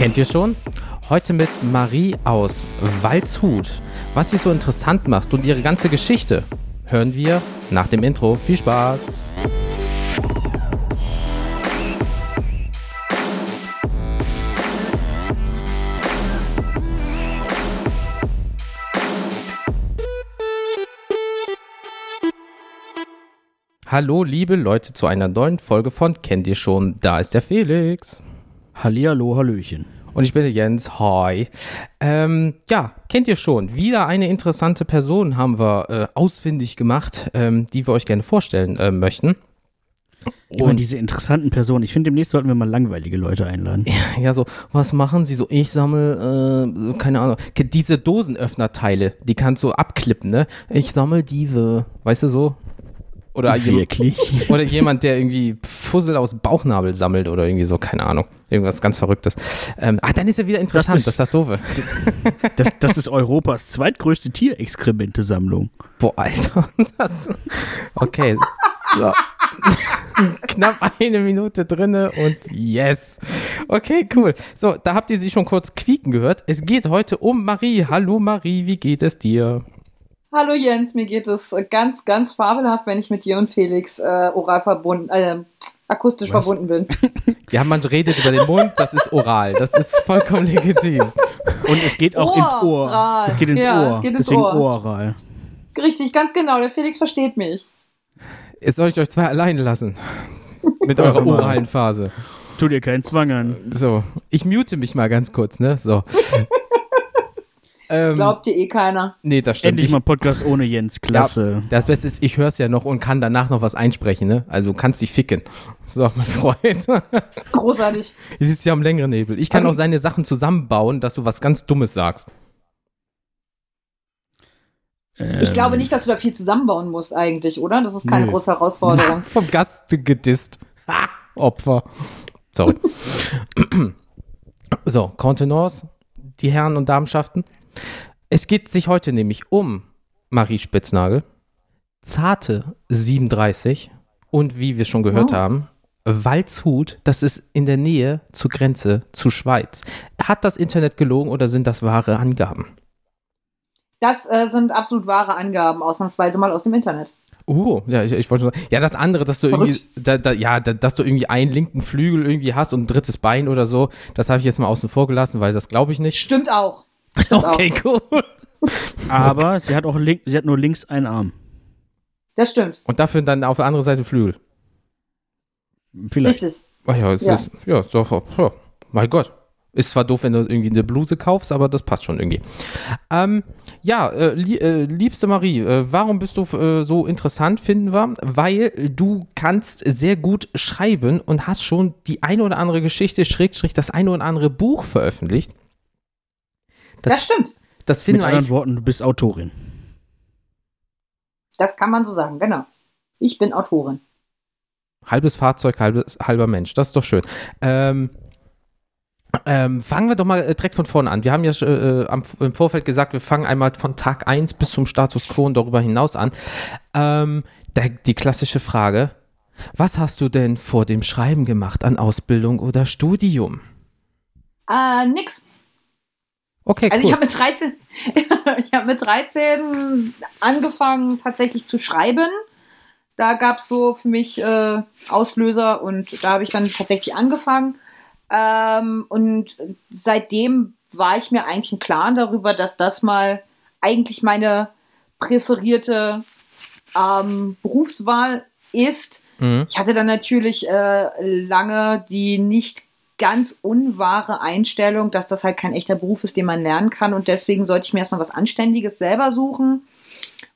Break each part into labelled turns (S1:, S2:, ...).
S1: Kennt ihr schon? Heute mit Marie aus Waldshut. Was sie so interessant macht und ihre ganze Geschichte, hören wir nach dem Intro. Viel Spaß! Hallo, liebe Leute, zu einer neuen Folge von Kennt ihr schon? Da ist der Felix.
S2: Hallihallo, Hallöchen.
S1: Und ich bin der Jens. Hi. Ähm, ja, kennt ihr schon. Wieder eine interessante Person haben wir äh, ausfindig gemacht, ähm, die wir euch gerne vorstellen äh, möchten.
S2: Und diese interessanten Personen. Ich finde, demnächst sollten wir mal langweilige Leute einladen.
S1: Ja, so, was machen sie so? Ich sammle, äh, keine Ahnung, diese Dosenöffnerteile, die kannst du abklippen, ne? Ich sammle diese, weißt du so? Oder
S2: Wirklich?
S1: Jemand, oder jemand, der irgendwie Fussel aus Bauchnabel sammelt oder irgendwie so, keine Ahnung. Irgendwas ganz Verrücktes. Ähm, ah, dann ist ja wieder interessant, das ist das, ist das Doofe.
S2: Das, das ist Europas zweitgrößte Tierexkremente-Sammlung.
S1: Boah, Alter. Das, okay. So. Knapp eine Minute drinne und yes. Okay, cool. So, da habt ihr sie schon kurz quieken gehört. Es geht heute um Marie. Hallo Marie, wie geht es dir?
S3: Hallo Jens, mir geht es ganz, ganz fabelhaft, wenn ich mit dir und Felix äh, oral verbunden, äh, akustisch Was? verbunden bin.
S1: Ja, man redet über den Mund, das ist oral, das ist vollkommen legitim.
S2: Und es geht auch ins Ohr. Es geht ins ja, Ohr. Es geht ins Deswegen Ohr. oral.
S3: Richtig, ganz genau. Der Felix versteht mich.
S1: Jetzt soll ich euch zwei alleine lassen. Mit eurer oralen Phase.
S2: Tu dir keinen Zwang an.
S1: So, ich mute mich mal ganz kurz, ne? So.
S3: Ähm, Glaubt dir eh keiner.
S1: Nee, das stimmt.
S2: Endlich ich, mal Podcast ohne Jens, klasse.
S1: Ja, das Beste ist, ich höre es ja noch und kann danach noch was einsprechen, ne? Also kannst dich ficken. So, mein Freund.
S3: Großartig.
S1: Du sitzt ja am längeren Nebel. Ich kann okay. auch seine Sachen zusammenbauen, dass du was ganz Dummes sagst.
S3: Ähm. Ich glaube nicht, dass du da viel zusammenbauen musst eigentlich, oder? Das ist keine Nö. große Herausforderung.
S1: Vom Gast gedisst. Ha, Opfer. Sorry. so, Kontenance, die Herren und Damenschaften. Es geht sich heute nämlich um Marie Spitznagel, Zarte 37 und wie wir schon gehört oh. haben, Waldshut, das ist in der Nähe zur Grenze zu Schweiz. Hat das Internet gelogen oder sind das wahre Angaben?
S3: Das äh, sind absolut wahre Angaben, ausnahmsweise mal aus dem Internet.
S1: Uh, ja, ich, ich wollte sagen, ja, das andere, dass du Verrückt. irgendwie, da, da, ja, da, dass du irgendwie einen linken Flügel irgendwie hast und ein drittes Bein oder so, das habe ich jetzt mal außen vor gelassen, weil das glaube ich nicht.
S3: Stimmt auch.
S1: Okay, cool.
S2: Aber sie hat auch link, sie hat nur links einen Arm.
S3: Das stimmt.
S1: Und dafür dann auf der anderen Seite Flügel.
S2: Vielleicht. Richtig.
S1: Ach ja, es ja. Ist, ja, so, so, mein Gott. Ist zwar doof, wenn du irgendwie eine Bluse kaufst, aber das passt schon irgendwie. Ähm, ja, äh, li äh, liebste Marie, äh, warum bist du äh, so interessant, finden wir? Weil du kannst sehr gut schreiben und hast schon die eine oder andere Geschichte, Schrägstrich, das eine oder andere Buch veröffentlicht.
S3: Das, das stimmt.
S1: Das finden
S2: Mit anderen Worten, du bist Autorin.
S3: Das kann man so sagen, genau. Ich bin Autorin.
S1: Halbes Fahrzeug, halbes, halber Mensch. Das ist doch schön. Ähm, ähm, fangen wir doch mal äh, direkt von vorne an. Wir haben ja äh, am, im Vorfeld gesagt, wir fangen einmal von Tag 1 bis zum Status quo und darüber hinaus an. Ähm, der, die klassische Frage: Was hast du denn vor dem Schreiben gemacht an Ausbildung oder Studium?
S3: Äh, nix.
S1: Okay,
S3: also ich habe mit 13, ich habe mit 13 angefangen tatsächlich zu schreiben. Da gab es so für mich äh, Auslöser und da habe ich dann tatsächlich angefangen. Ähm, und seitdem war ich mir eigentlich im Klaren darüber, dass das mal eigentlich meine präferierte ähm, Berufswahl ist. Mhm. Ich hatte dann natürlich äh, lange die nicht ganz unwahre Einstellung, dass das halt kein echter Beruf ist, den man lernen kann. Und deswegen sollte ich mir erstmal was Anständiges selber suchen.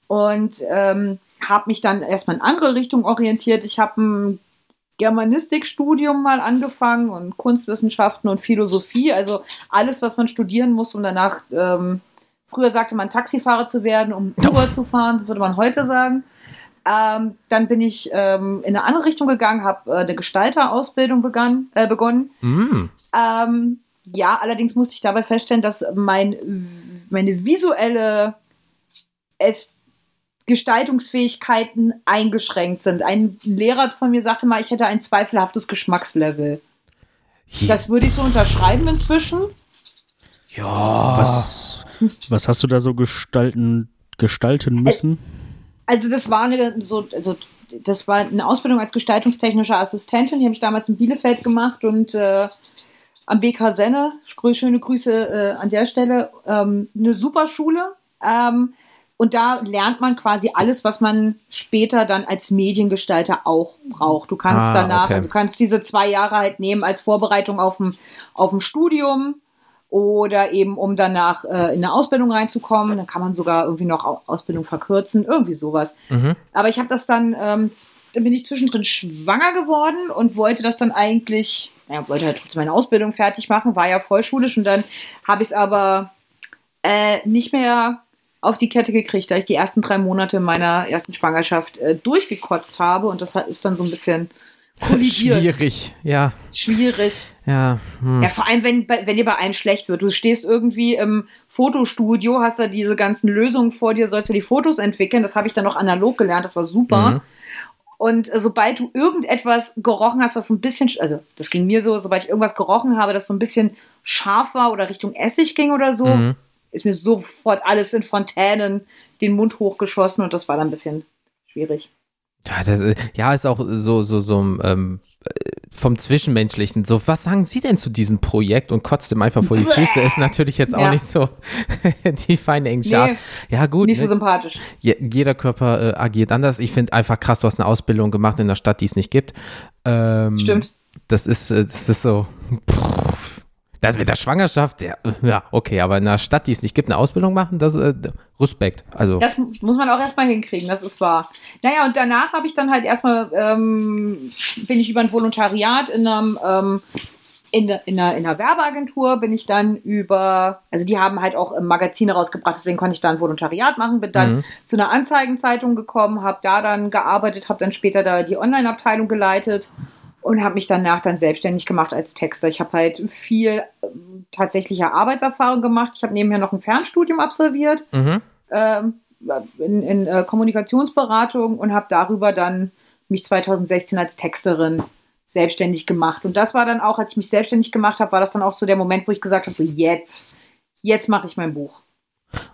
S3: Und ähm, habe mich dann erstmal in andere Richtungen orientiert. Ich habe ein Germanistikstudium mal angefangen und Kunstwissenschaften und Philosophie. Also alles, was man studieren muss, um danach, ähm, früher sagte man Taxifahrer zu werden, um Uber zu fahren, würde man heute sagen. Ähm, dann bin ich ähm, in eine andere Richtung gegangen, habe äh, eine Gestalterausbildung begann, äh, begonnen. Mm. Ähm, ja, allerdings musste ich dabei feststellen, dass mein, meine visuelle es Gestaltungsfähigkeiten eingeschränkt sind. Ein Lehrer von mir sagte mal, ich hätte ein zweifelhaftes Geschmackslevel. Das würde ich so unterschreiben inzwischen.
S1: Ja.
S2: Was, was hast du da so gestalten, gestalten müssen?
S3: Also das war eine so, also das war eine Ausbildung als gestaltungstechnische Assistentin. Die habe ich damals in Bielefeld gemacht und äh, am BK Senne. Schöne Grüße äh, an der Stelle. Ähm, eine super Schule. Ähm, und da lernt man quasi alles, was man später dann als Mediengestalter auch braucht. Du kannst
S1: Ah,
S3: danach,
S1: okay.
S3: also du kannst diese zwei Jahre halt nehmen als Vorbereitung auf ein, auf ein Studium oder eben um danach äh, in eine Ausbildung reinzukommen. Dann kann man sogar irgendwie noch Au- Ausbildung verkürzen, irgendwie sowas.
S1: Mhm.
S3: Aber ich habe das dann, ähm, dann bin ich zwischendrin schwanger geworden und wollte das dann eigentlich, ja, wollte halt trotzdem meine Ausbildung fertig machen, war ja vollschulisch und dann habe ich es aber äh, nicht mehr auf die Kette gekriegt, da ich die ersten drei Monate meiner ersten Schwangerschaft äh, durchgekotzt habe und das ist dann so ein bisschen kollidiert.
S1: Schwierig, ja.
S3: Schwierig.
S1: Ja. Hm.
S3: Ja, vor allem, wenn, wenn dir bei einem schlecht wird. Du stehst irgendwie im Fotostudio, hast da diese ganzen Lösungen vor dir, sollst du die Fotos entwickeln. Das habe ich dann noch analog gelernt, das war super.
S1: Mhm.
S3: Und äh, sobald du irgendetwas gerochen hast, was so ein bisschen, sch- also das ging mir so, sobald ich irgendwas gerochen habe, das so ein bisschen scharf war oder Richtung Essig ging oder so,
S1: Mhm.
S3: ist mir sofort alles in Fontänen den Mund hochgeschossen und das war dann ein bisschen schwierig.
S1: Ja, das, äh, ja, ist auch so, so, so ähm, äh, vom Zwischenmenschlichen. So, was sagen Sie denn zu diesem Projekt und kotzt ihm einfach vor die Füße? Ist natürlich jetzt auch
S3: Ja.
S1: nicht so die feine englische Art.
S3: Nee,
S1: Ja, gut.
S3: Nicht so
S1: ne?
S3: sympathisch.
S1: Je, jeder Körper äh, agiert anders. Ich finde einfach krass, du hast eine Ausbildung gemacht in einer Stadt, die es nicht gibt. Ähm,
S3: Stimmt.
S1: Das ist, äh, das ist so. Pff, das mit der Schwangerschaft, ja, ja, okay, aber in einer Stadt, die es nicht gibt, eine Ausbildung machen, das äh, Respekt. Also,
S3: Das muss man auch erstmal hinkriegen, das ist wahr. Naja, und danach habe ich dann halt erstmal, ähm, bin ich über ein Volontariat in einem, ähm, in, in, einer, in einer Werbeagentur, bin ich dann über, also die haben halt auch Magazine rausgebracht, deswegen konnte ich da ein Volontariat machen, bin dann
S1: Mhm.
S3: zu einer Anzeigenzeitung gekommen, habe da dann gearbeitet, habe dann später da die Online-Abteilung geleitet und habe mich danach dann selbstständig gemacht als Texter. Ich habe halt viel ähm, tatsächliche Arbeitserfahrung gemacht. Ich habe nebenher noch ein Fernstudium absolviert
S1: mhm.
S3: ähm, in, in äh, Kommunikationsberatung und habe darüber dann mich 2016 als Texterin selbstständig gemacht. Und das war dann auch, als ich mich selbstständig gemacht habe, war das dann auch so der Moment, wo ich gesagt habe, so jetzt, jetzt mache ich mein Buch.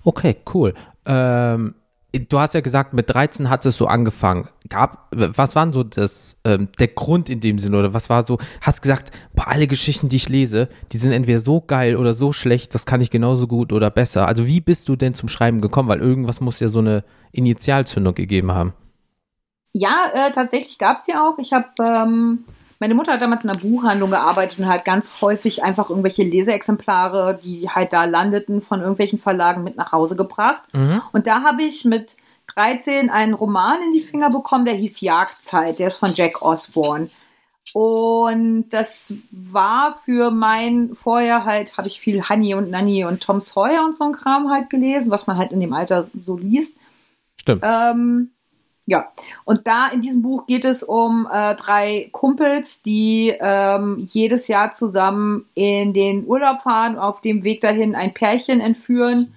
S1: Okay, cool. Ähm, du hast ja gesagt, mit 13 hat es so angefangen. Gab, was war denn so das, ähm, der Grund in dem Sinne? Oder was war so, hast gesagt, boah, alle Geschichten, die ich lese, die sind entweder so geil oder so schlecht, das kann ich genauso gut oder besser. Also wie bist du denn zum Schreiben gekommen? Weil irgendwas muss ja so eine Initialzündung gegeben haben.
S3: Ja, äh, tatsächlich gab es ja auch. Ich habe, ähm, meine Mutter hat damals in einer Buchhandlung gearbeitet und hat ganz häufig einfach irgendwelche Leseexemplare, die halt da landeten, von irgendwelchen Verlagen mit nach Hause gebracht.
S1: Mhm.
S3: Und da habe ich mit 13 einen Roman in die Finger bekommen, der hieß Jagdzeit. Der ist von Jack Osborne. Und das war für mein, vorher halt, habe ich viel Honey und Nanny und Tom Sawyer und so ein Kram halt gelesen, was man halt in dem Alter so liest.
S1: Stimmt.
S3: Ähm, ja, und da in diesem Buch geht es um äh, drei Kumpels, die ähm, jedes Jahr zusammen in den Urlaub fahren, auf dem Weg dahin ein Pärchen entführen,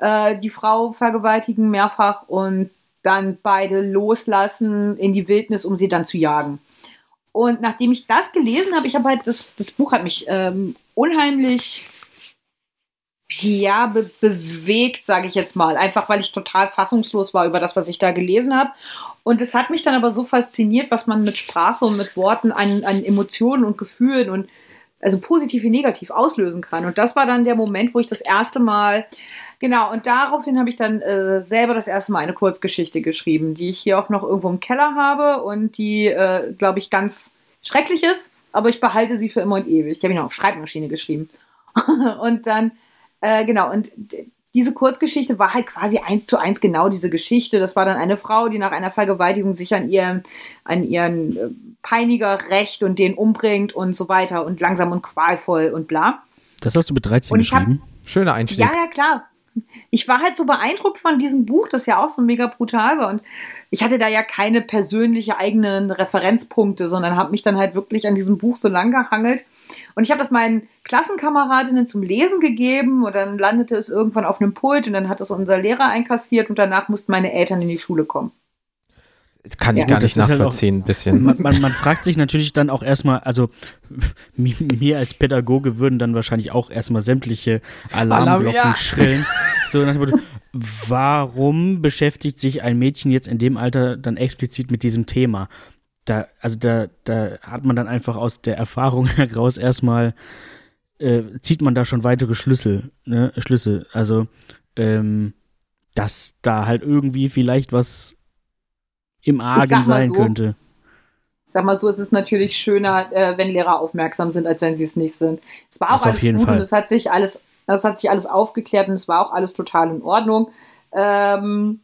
S3: äh, die Frau vergewaltigen mehrfach und dann beide loslassen in die Wildnis, um sie dann zu jagen. Und nachdem ich das gelesen habe, ich habe halt das, das Buch hat mich ähm, unheimlich ja, be bewegt, sage ich jetzt mal. Einfach weil ich total fassungslos war über das, was ich da gelesen habe. Und es hat mich dann aber so fasziniert, was man mit Sprache und mit Worten an, an Emotionen und Gefühlen und also positiv wie negativ auslösen kann. Und das war dann der Moment, wo ich das erste Mal, genau, und daraufhin habe ich dann äh, selber das erste Mal eine Kurzgeschichte geschrieben, die ich hier auch noch irgendwo im Keller habe und die, äh, glaube ich, ganz schrecklich ist, aber ich behalte sie für immer und ewig. Ich habe ihn noch auf Schreibmaschine geschrieben. und dann äh, genau, und diese Kurzgeschichte war halt quasi eins zu eins genau diese Geschichte. Das war dann eine Frau, die nach einer Vergewaltigung sich an ihren, an ihren äh, Peiniger rächt und den umbringt und so weiter und langsam und qualvoll und bla.
S2: Das hast du mit 13
S3: Und ich hab-
S2: geschrieben.
S1: Schöner Einstieg.
S3: Ja, ja, klar. Ich war halt so beeindruckt von diesem Buch, das ja auch so mega brutal war. Und ich hatte da ja keine persönliche eigenen Referenzpunkte, sondern habe mich dann halt wirklich an diesem Buch so lang gehangelt. Und ich habe das meinen Klassenkameradinnen zum Lesen gegeben und dann landete es irgendwann auf einem Pult und dann hat es unser Lehrer einkassiert und danach mussten meine Eltern in die Schule kommen.
S1: Das kann ich
S3: Ja.
S1: gar nicht
S2: halt
S1: nachvollziehen, ein bisschen.
S2: Man, man, man fragt sich natürlich dann auch erstmal, also mi- mir als Pädagoge würden dann wahrscheinlich auch erstmal sämtliche Alarmglocken
S1: Alarm, ja.
S2: schrillen. So nach dem Motto, warum beschäftigt sich ein Mädchen jetzt in dem Alter dann explizit mit diesem Thema? Da, also da, da hat man dann einfach aus der Erfahrung heraus erstmal, äh, zieht man da schon weitere Schlüssel, ne, Schlüsse. Also, ähm, dass da halt irgendwie vielleicht was im Argen sein
S3: so,
S2: könnte.
S3: Sag mal so, es ist natürlich schöner, äh, wenn Lehrer aufmerksam sind, als wenn sie es nicht sind. Es war
S2: Das
S3: auch
S2: auf
S3: alles
S2: jeden
S3: gut
S2: Fall.
S3: und es hat sich alles, das hat sich alles aufgeklärt und es war auch alles total in Ordnung. Ähm,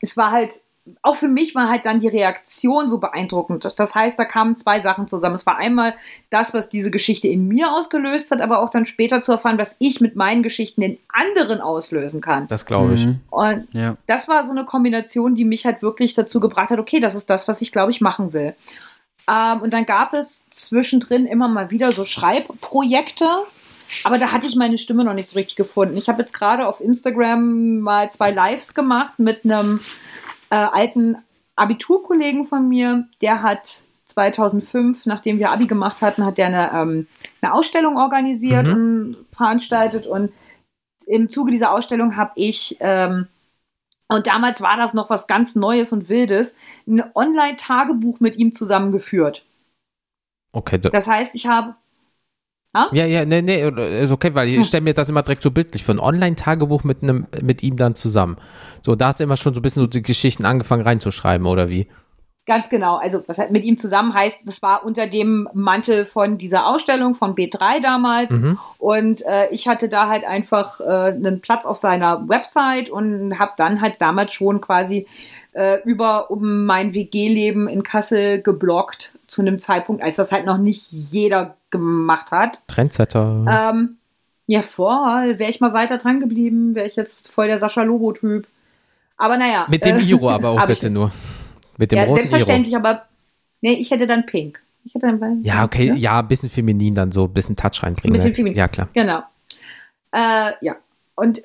S3: es war halt, auch für mich war halt dann die Reaktion so beeindruckend. Das heißt, da kamen zwei Sachen zusammen. Es war einmal das, was diese Geschichte in mir ausgelöst hat, aber auch dann später zu erfahren, was ich mit meinen Geschichten in anderen auslösen kann.
S1: Das glaube ich.
S2: Mhm.
S3: Und
S2: Ja.
S3: das war so eine Kombination, die mich halt wirklich dazu gebracht hat, okay, das ist das, was ich glaube ich machen will. Ähm, und dann gab es zwischendrin immer mal wieder so Schreibprojekte, aber da hatte ich meine Stimme noch nicht so richtig gefunden. Ich habe jetzt gerade auf Instagram mal zwei Lives gemacht mit einem äh, alten Abiturkollegen von mir, der hat 2005, nachdem wir Abi gemacht hatten, hat der eine, ähm, eine Ausstellung organisiert
S1: Mhm.
S3: und veranstaltet und im Zuge dieser Ausstellung habe ich ähm, und damals war das noch was ganz Neues und Wildes, ein Online-Tagebuch mit ihm zusammengeführt.
S1: Okay, da,
S3: Das heißt, ich habe
S1: ja, ja, nee, nee, ist okay, weil
S3: Hm.
S1: ich stelle mir das immer direkt so bildlich für ein Online-Tagebuch mit einem, mit ihm dann zusammen. So, da hast du immer schon so ein bisschen so die Geschichten angefangen reinzuschreiben, oder wie?
S3: Ganz genau. Also, was halt mit ihm zusammen heißt, das war unter dem Mantel von dieser Ausstellung von B3 damals.
S1: Mhm.
S3: Und äh, ich hatte da halt einfach äh, einen Platz auf seiner Website und habe dann halt damals schon quasi äh, über um mein WG-Leben in Kassel geblockt zu einem Zeitpunkt, als das halt noch nicht jeder gemacht hat.
S1: Trendsetter.
S3: Ähm, ja, voll. Wäre ich mal weiter dran geblieben, wäre ich jetzt voll der Sascha Lobo-Typ. Aber naja.
S1: mit dem
S3: äh,
S1: Iro aber auch bitte nur. Mit dem
S3: Ja,
S1: roten Iro.
S3: selbstverständlich, aber nee, ich hätte dann Pink. Ich hätte dann
S1: Ja, okay, ja, ein bisschen feminin dann so, ein bisschen Touch reinbringen.
S3: Ein bisschen
S1: ne?
S3: feminin.
S1: Ja, klar.
S3: Genau. Äh, ja. Und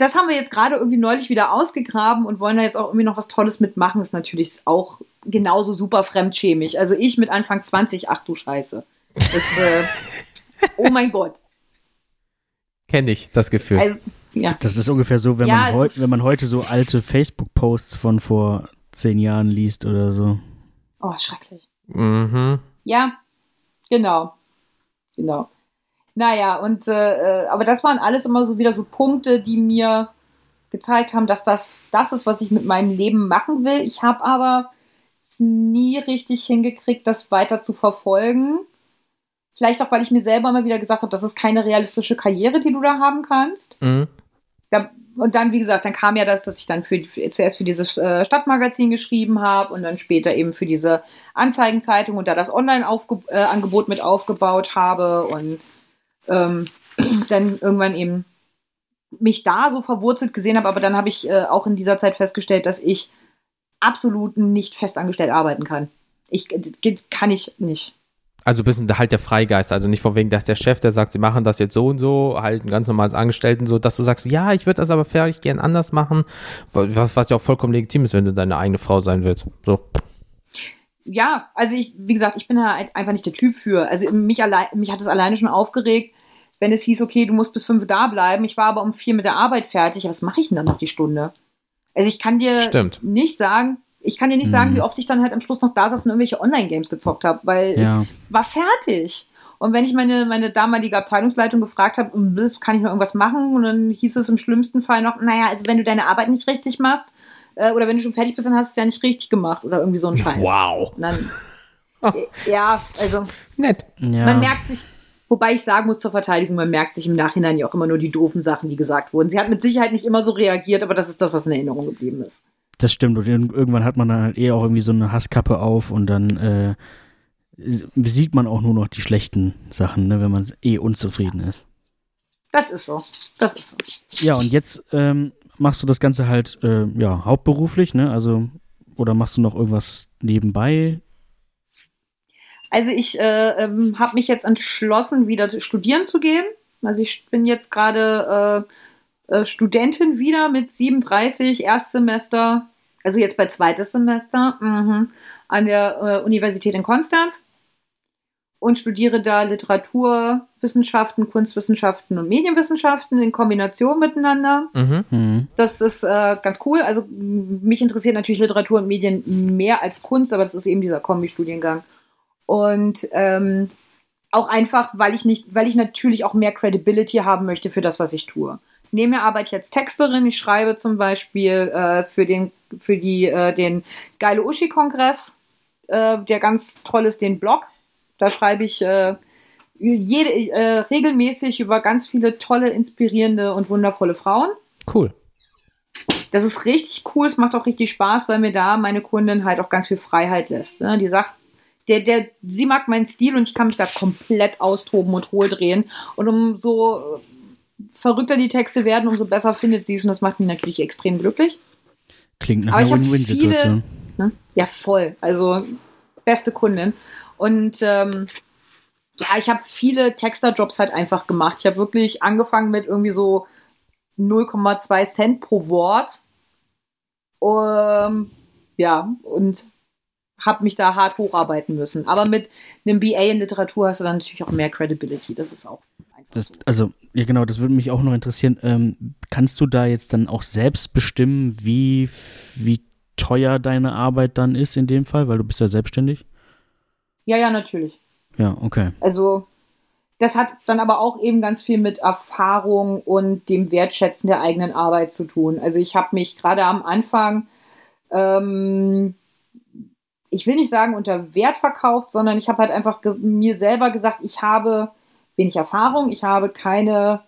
S3: das haben wir jetzt gerade irgendwie neulich wieder ausgegraben und wollen da jetzt auch irgendwie noch was Tolles mitmachen. Ist natürlich auch genauso super fremdschämig. Also ich mit Anfang 20, ach du Scheiße. Das, äh, oh mein Gott.
S1: Kenne ich, das Gefühl.
S3: Also, ja.
S2: Das ist ungefähr so, wenn,
S3: Ja,
S2: man heu-
S3: ist-
S2: wenn man heute so alte Facebook-Posts von vor zehn Jahren liest oder so.
S3: Oh, schrecklich.
S1: mhm.
S3: Ja, genau. Genau. Naja, und äh, äh, aber das waren alles immer so wieder so Punkte, die mir gezeigt haben, dass das das ist, was ich mit meinem Leben machen will. Ich habe aber nie richtig hingekriegt, das weiter zu verfolgen. Vielleicht auch, weil ich mir selber mal wieder gesagt habe, das ist keine realistische Karriere, die du da haben kannst.
S1: Mhm.
S3: Da, und dann, wie gesagt, dann kam ja das, dass ich dann für, für zuerst für dieses äh, Stadtmagazin geschrieben habe und dann später eben für diese Anzeigenzeitung und da das Online-Angebot mit aufgebaut habe und ähm, dann irgendwann eben mich da so verwurzelt gesehen habe, aber dann habe ich äh, auch in dieser Zeit festgestellt, dass ich absolut nicht festangestellt arbeiten kann. Ich geht- kann ich nicht.
S1: Also ein bisschen halt der Freigeist, also nicht von wegen, dass der Chef, der sagt, sie machen das jetzt so und so, halt ein ganz normales Angestellten, so, dass du sagst, ja, ich würde das aber vielleicht gern anders machen, was, was ja auch vollkommen legitim ist, wenn du deine eigene Frau sein willst. So.
S3: Ja, also ich, wie gesagt, ich bin da halt einfach nicht der Typ für. Also mich allein, mich hat es alleine schon aufgeregt, wenn es hieß, okay, du musst bis fünf da bleiben. Ich war aber um vier mit der Arbeit fertig. Was mache ich denn dann noch die Stunde? Also ich kann dir
S1: Stimmt.
S3: nicht sagen, ich kann dir nicht sagen,
S2: Mhm.
S3: wie oft ich dann halt am Schluss noch da saß und irgendwelche Online-Games gezockt habe, weil
S2: Ja.
S3: ich war fertig. Und wenn ich meine, meine damalige Abteilungsleitung gefragt habe, "Mm, kann ich noch irgendwas machen? Und dann hieß es im schlimmsten Fall noch, naja, also wenn du deine Arbeit nicht richtig machst, äh, oder wenn du schon fertig bist, dann hast du es ja nicht richtig gemacht oder irgendwie so ein Scheiß.
S1: Wow.
S3: Dann, ja, also
S1: Nett.
S2: ja.
S3: man merkt sich, wobei ich sagen muss zur Verteidigung, man merkt sich im Nachhinein ja auch immer nur die doofen Sachen, die gesagt wurden. Sie hat mit Sicherheit nicht immer so reagiert, aber das ist das, was in Erinnerung geblieben ist.
S2: Das stimmt. Und ir- irgendwann hat man dann halt eh auch irgendwie so eine Hasskappe auf und dann äh, sieht man auch nur noch die schlechten Sachen, ne, wenn man eh unzufrieden ist.
S3: Das ist so. Das ist so.
S2: Ja, und jetzt ähm, machst du das Ganze halt äh, ja, hauptberuflich, ne? Also, oder machst du noch irgendwas nebenbei?
S3: Also ich äh, ähm, habe mich jetzt entschlossen, wieder studieren zu gehen. Also ich bin jetzt gerade äh, äh, Studentin wieder mit 37, Erstsemester Also jetzt bei zweites Semester mhm, an der äh, Universität in Konstanz und studiere da Literaturwissenschaften, Kunstwissenschaften und Medienwissenschaften in Kombination miteinander.
S1: Mhm.
S2: Mhm.
S3: Das ist äh, ganz cool. Also mich interessiert natürlich Literatur und Medien mehr als Kunst, aber das ist eben dieser Kombi-Studiengang. Und ähm, auch einfach, weil ich nicht, weil ich natürlich auch mehr Credibility haben möchte für das, was ich tue. Neben mir arbeite ich als Texterin. Ich schreibe zum Beispiel äh, für den, für die, äh, den Geile Uschi-Kongress, äh, der ganz toll ist, den Blog. Da schreibe ich äh, jede, äh, regelmäßig über ganz viele tolle, inspirierende und wundervolle Frauen.
S1: Cool.
S3: Das ist richtig cool, es macht auch richtig Spaß, weil mir da meine Kundin halt auch ganz viel Freiheit lässt. Ne? Die sagt, der, der, sie mag meinen Stil und ich kann mich da komplett austoben und hohl drehen. Und umso verrückter die Texte werden, umso besser findet sie es und das macht mich natürlich extrem glücklich.
S2: Klingt nach
S3: Aber
S2: einer Win-Win-Situation.
S3: Ne? Ja, voll. Also beste Kundin. Und ähm, ja, ich habe viele Texterjobs halt einfach gemacht. Ich habe wirklich angefangen mit irgendwie so 0,2 Cent pro Wort. Ähm, ja, und habe mich da hart hocharbeiten müssen. Aber mit einem BA in Literatur hast du dann natürlich auch mehr Credibility. Das ist auch einfach
S2: Das,
S3: so.
S2: also, ja genau, das würde mich auch noch interessieren. Ähm, kannst du da jetzt dann auch selbst bestimmen, wie, wie teuer deine Arbeit dann ist in dem Fall, weil du bist ja selbstständig?
S3: Ja, ja, natürlich.
S2: Ja, okay.
S3: Also das hat dann aber auch eben ganz viel mit Erfahrung und dem Wertschätzen der eigenen Arbeit zu tun. Also ich habe mich gerade am Anfang, ähm, ich will nicht sagen unter Wert verkauft, sondern ich habe halt einfach mir selber gesagt, ich habe wenig Erfahrung, ich habe keine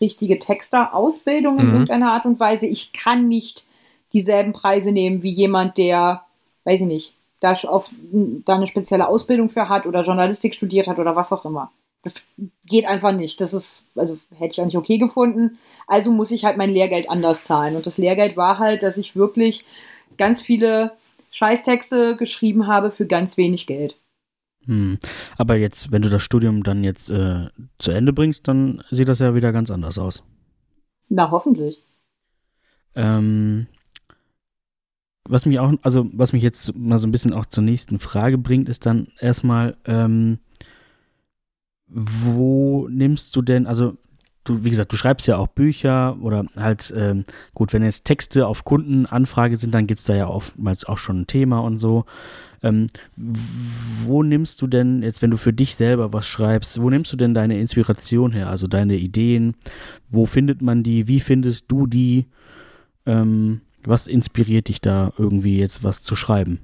S3: richtige Texter-Ausbildung in
S1: Mhm.
S3: irgendeiner Art und Weise. Ich kann nicht dieselben Preise nehmen wie jemand, der, weiß ich nicht, da, auf, da eine spezielle Ausbildung für hat oder Journalistik studiert hat oder was auch immer. Das geht einfach nicht. Das ist, also hätte ich auch nicht okay gefunden. Also muss ich halt mein Lehrgeld anders zahlen. Und das Lehrgeld war halt, dass ich wirklich ganz viele Scheißtexte geschrieben habe für ganz wenig Geld.
S2: Hm. Aber jetzt, wenn du das Studium dann jetzt äh, zu Ende bringst, dann sieht das ja wieder ganz anders aus.
S3: Na, hoffentlich.
S2: Ähm, was mich auch, also was mich jetzt mal so ein bisschen auch zur nächsten Frage bringt, ist dann erstmal, ähm, wo nimmst du denn, also du, wie gesagt, du schreibst ja auch Bücher oder halt, ähm, gut, wenn jetzt Texte auf Kundenanfrage sind, dann gibt es da ja oftmals auch schon ein Thema und so. Ähm, wo nimmst du denn, jetzt wenn du für dich selber was schreibst, wo nimmst du denn deine Inspiration her, also deine Ideen? Wo findet man die? Wie findest du die? Ähm, was inspiriert dich da irgendwie jetzt was zu schreiben?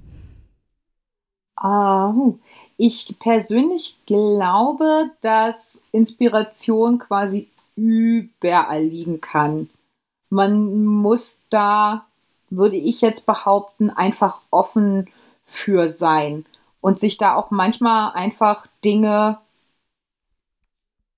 S3: Ah, hm. ich persönlich glaube, dass Inspiration quasi überall liegen kann. Man muss da, würde ich jetzt behaupten, einfach offen für sein und sich da auch manchmal einfach Dinge,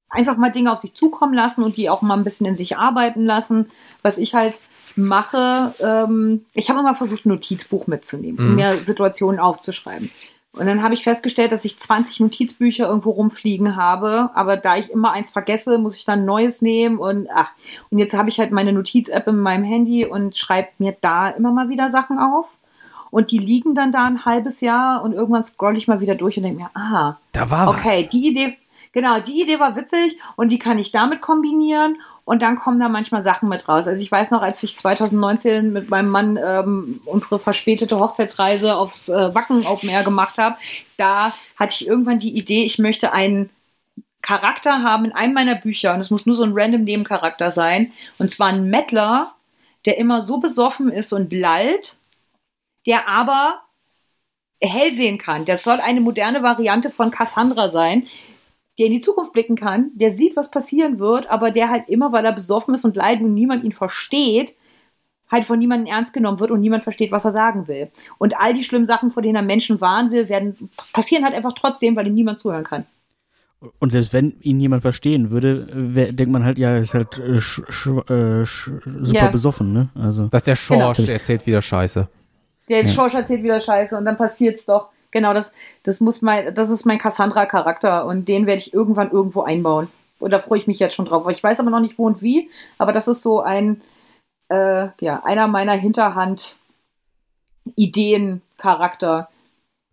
S3: einfach mal Dinge auf sich zukommen lassen und die auch mal ein bisschen in sich arbeiten lassen. Was ich halt mache, ähm, ich habe immer versucht, ein Notizbuch mitzunehmen, um
S1: Mhm.
S3: mir Situationen aufzuschreiben. Und dann habe ich festgestellt, dass ich 20 Notizbücher irgendwo rumfliegen habe. Aber da ich immer eins vergesse, muss ich dann ein neues nehmen. Und ach, und jetzt habe ich halt meine Notiz-App in meinem Handy und schreibe mir da immer mal wieder Sachen auf. Und die liegen dann da ein halbes Jahr und irgendwann scroll ich mal wieder durch und denke mir, ah,
S1: Da war
S3: okay,
S1: was.
S3: die Idee, genau, die Idee war witzig und die kann ich damit kombinieren und dann kommen da manchmal Sachen mit raus. Also ich weiß noch, als ich 2019 mit meinem Mann ähm, unsere verspätete Hochzeitsreise aufs äh, Wacken Open Air gemacht habe, da hatte ich irgendwann die Idee, ich möchte einen Charakter haben in einem meiner Bücher und es muss nur so ein random Nebencharakter sein und zwar ein Mettler, der immer so besoffen ist und lallt, der aber hell sehen kann. Das soll eine moderne Variante von Cassandra sein, der in die Zukunft blicken kann, der sieht, was passieren wird, aber der halt immer, weil er besoffen ist und leidet und niemand ihn versteht, halt von niemandem ernst genommen wird und niemand versteht, was er sagen will. Und all die schlimmen Sachen, vor denen er Menschen warnen will, werden passieren halt einfach trotzdem, weil ihm niemand zuhören kann.
S2: Und selbst wenn ihn jemand verstehen würde, wär, denkt man halt, ja, er ist halt äh, sch, sch, äh, sch, super
S3: Ja.
S2: besoffen, ne? Also.
S1: Dass der Schorsch,
S3: Genau.
S1: erzählt wieder Scheiße.
S3: Der
S2: Ja.
S3: Schorsch erzählt wieder Scheiße und dann passiert's doch. Genau, das, das muss mein, das ist mein Cassandra-Charakter und den werde ich irgendwann irgendwo einbauen. Und da freue ich mich jetzt schon drauf. Ich weiß aber noch nicht wo und wie, aber das ist so ein, äh, ja, einer meiner Hinterhand Ideencharakter.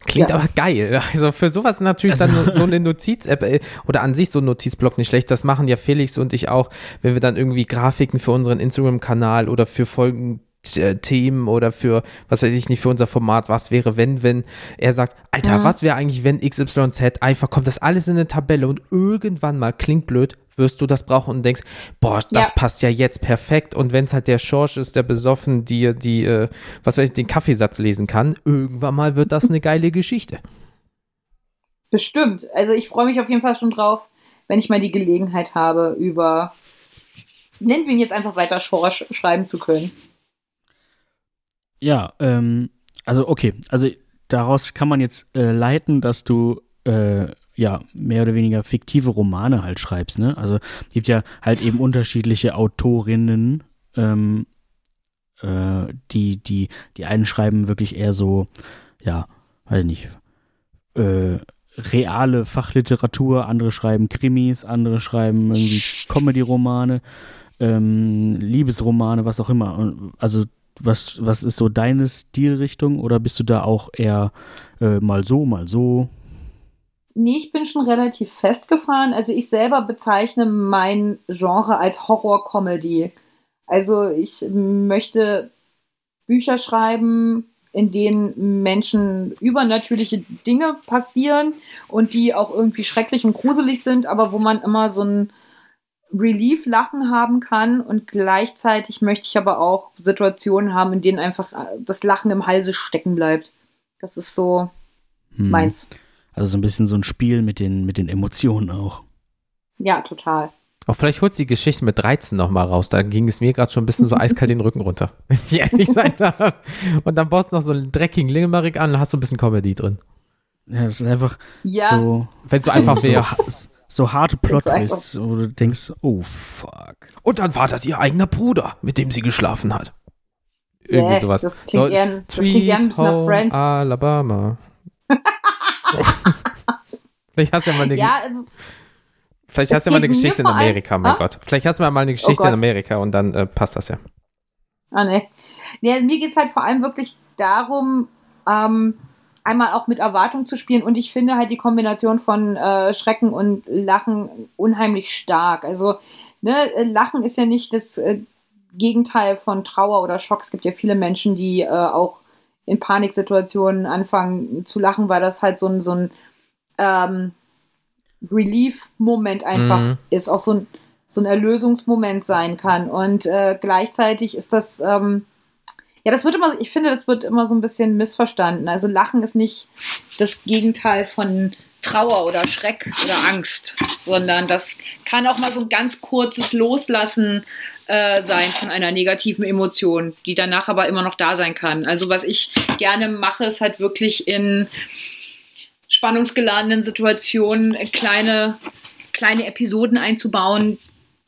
S1: Klingt
S3: Ja.
S1: aber geil. Also für sowas natürlich dann so eine Notiz-App äh, oder an sich so ein Notizblock nicht schlecht. Das machen ja Felix und ich auch, wenn wir dann irgendwie Grafiken für unseren Instagram-Kanal oder für Folgen Themen oder für, was weiß ich nicht, für unser Format, was wäre, wenn, wenn er sagt, Alter,
S3: Mhm.
S1: was wäre eigentlich, wenn XYZ einfach kommt das alles in eine Tabelle und irgendwann mal, klingt blöd, wirst du das brauchen und denkst, boah, das
S3: Ja.
S1: passt ja jetzt perfekt und wenn es halt der Schorsch ist, der besoffen dir die, äh, was weiß ich, den Kaffeesatz lesen kann, irgendwann mal wird das eine geile Geschichte.
S3: Bestimmt. Also ich freue mich auf jeden Fall schon drauf, wenn ich mal die Gelegenheit habe, über, nennen wir ihn jetzt einfach weiter Schorsch schreiben zu können.
S2: Ja, ähm, also okay, also daraus kann man jetzt äh, leiten, dass du äh, ja mehr oder weniger fiktive Romane halt schreibst, ne? Also gibt ja halt eben unterschiedliche Autorinnen, ähm, äh, die die die einen schreiben wirklich eher so, ja, weiß nicht, äh, reale Fachliteratur, andere schreiben Krimis, andere schreiben irgendwie Comedy-Romane, ähm, Liebesromane, was auch immer. Also was, was ist so deine Stilrichtung oder bist du da auch eher äh, mal so, mal so?
S3: Nee, ich bin schon relativ festgefahren. Also ich selber bezeichne mein Genre als Horror-Comedy. Also ich möchte Bücher schreiben, in denen Menschen übernatürliche Dinge passieren und die auch irgendwie schrecklich und gruselig sind, aber wo man immer so ein Relief-Lachen haben kann und gleichzeitig möchte ich aber auch Situationen haben, in denen einfach das Lachen im Halse stecken bleibt. Das ist so
S2: Hm.
S3: meins.
S2: Also so ein bisschen so ein Spiel mit den, mit den Emotionen auch.
S3: Ja, total.
S1: Auch vielleicht holst du die Geschichte mit 13 nochmal raus. Da ging es mir gerade schon ein bisschen so eiskalt den Rücken runter. Wenn ich ehrlich sein darf. Und dann baust du noch so einen dreckigen Limerick an und hast so ein bisschen Comedy drin.
S2: Ja, das ist einfach
S3: Ja,
S2: so,
S1: Wenn es so einfach
S2: so,
S1: wäre.
S2: so
S3: So einfach.
S2: Plot-Twists, wo du denkst, oh fuck.
S1: Und dann war das ihr eigener Bruder, mit dem sie geschlafen hat. Irgendwie
S3: Nee,
S1: sowas.
S3: Das klingt,
S1: So,
S3: eher, das klingt eher ein bisschen nach
S1: Home
S3: Friends.
S1: Alabama. vielleicht hast du ja mal eine,
S3: ja, es
S1: vielleicht
S3: es
S1: hast du ja mal eine Geschichte in Amerika, mein
S3: Ah?
S1: Gott. Vielleicht hast du mal eine Geschichte in
S3: Gott.
S1: Amerika und dann äh, passt das ja.
S3: ah, nee. Nee, mir geht es halt vor allem wirklich darum, ähm, einmal auch mit Erwartung zu spielen und ich finde halt die Kombination von äh, Schrecken und Lachen unheimlich stark. Also, ne, Lachen ist ja nicht das äh, Gegenteil von Trauer oder Schock. Es gibt ja viele Menschen, die äh, auch in Paniksituationen anfangen zu lachen, weil das halt so ein, so ein ähm, Relief-Moment einfach
S1: Mhm.
S3: ist, auch so ein, so ein Erlösungsmoment sein kann. Und äh, gleichzeitig ist das, ähm, ja, das wird immer, ich finde, das wird immer so ein bisschen missverstanden. Also Lachen ist nicht das Gegenteil von Trauer oder Schreck oder Angst, sondern das kann auch mal so ein ganz kurzes Loslassen äh, sein von einer negativen Emotion, die danach aber immer noch da sein kann. Also was ich gerne mache, ist halt wirklich in spannungsgeladenen Situationen kleine, kleine Episoden einzubauen,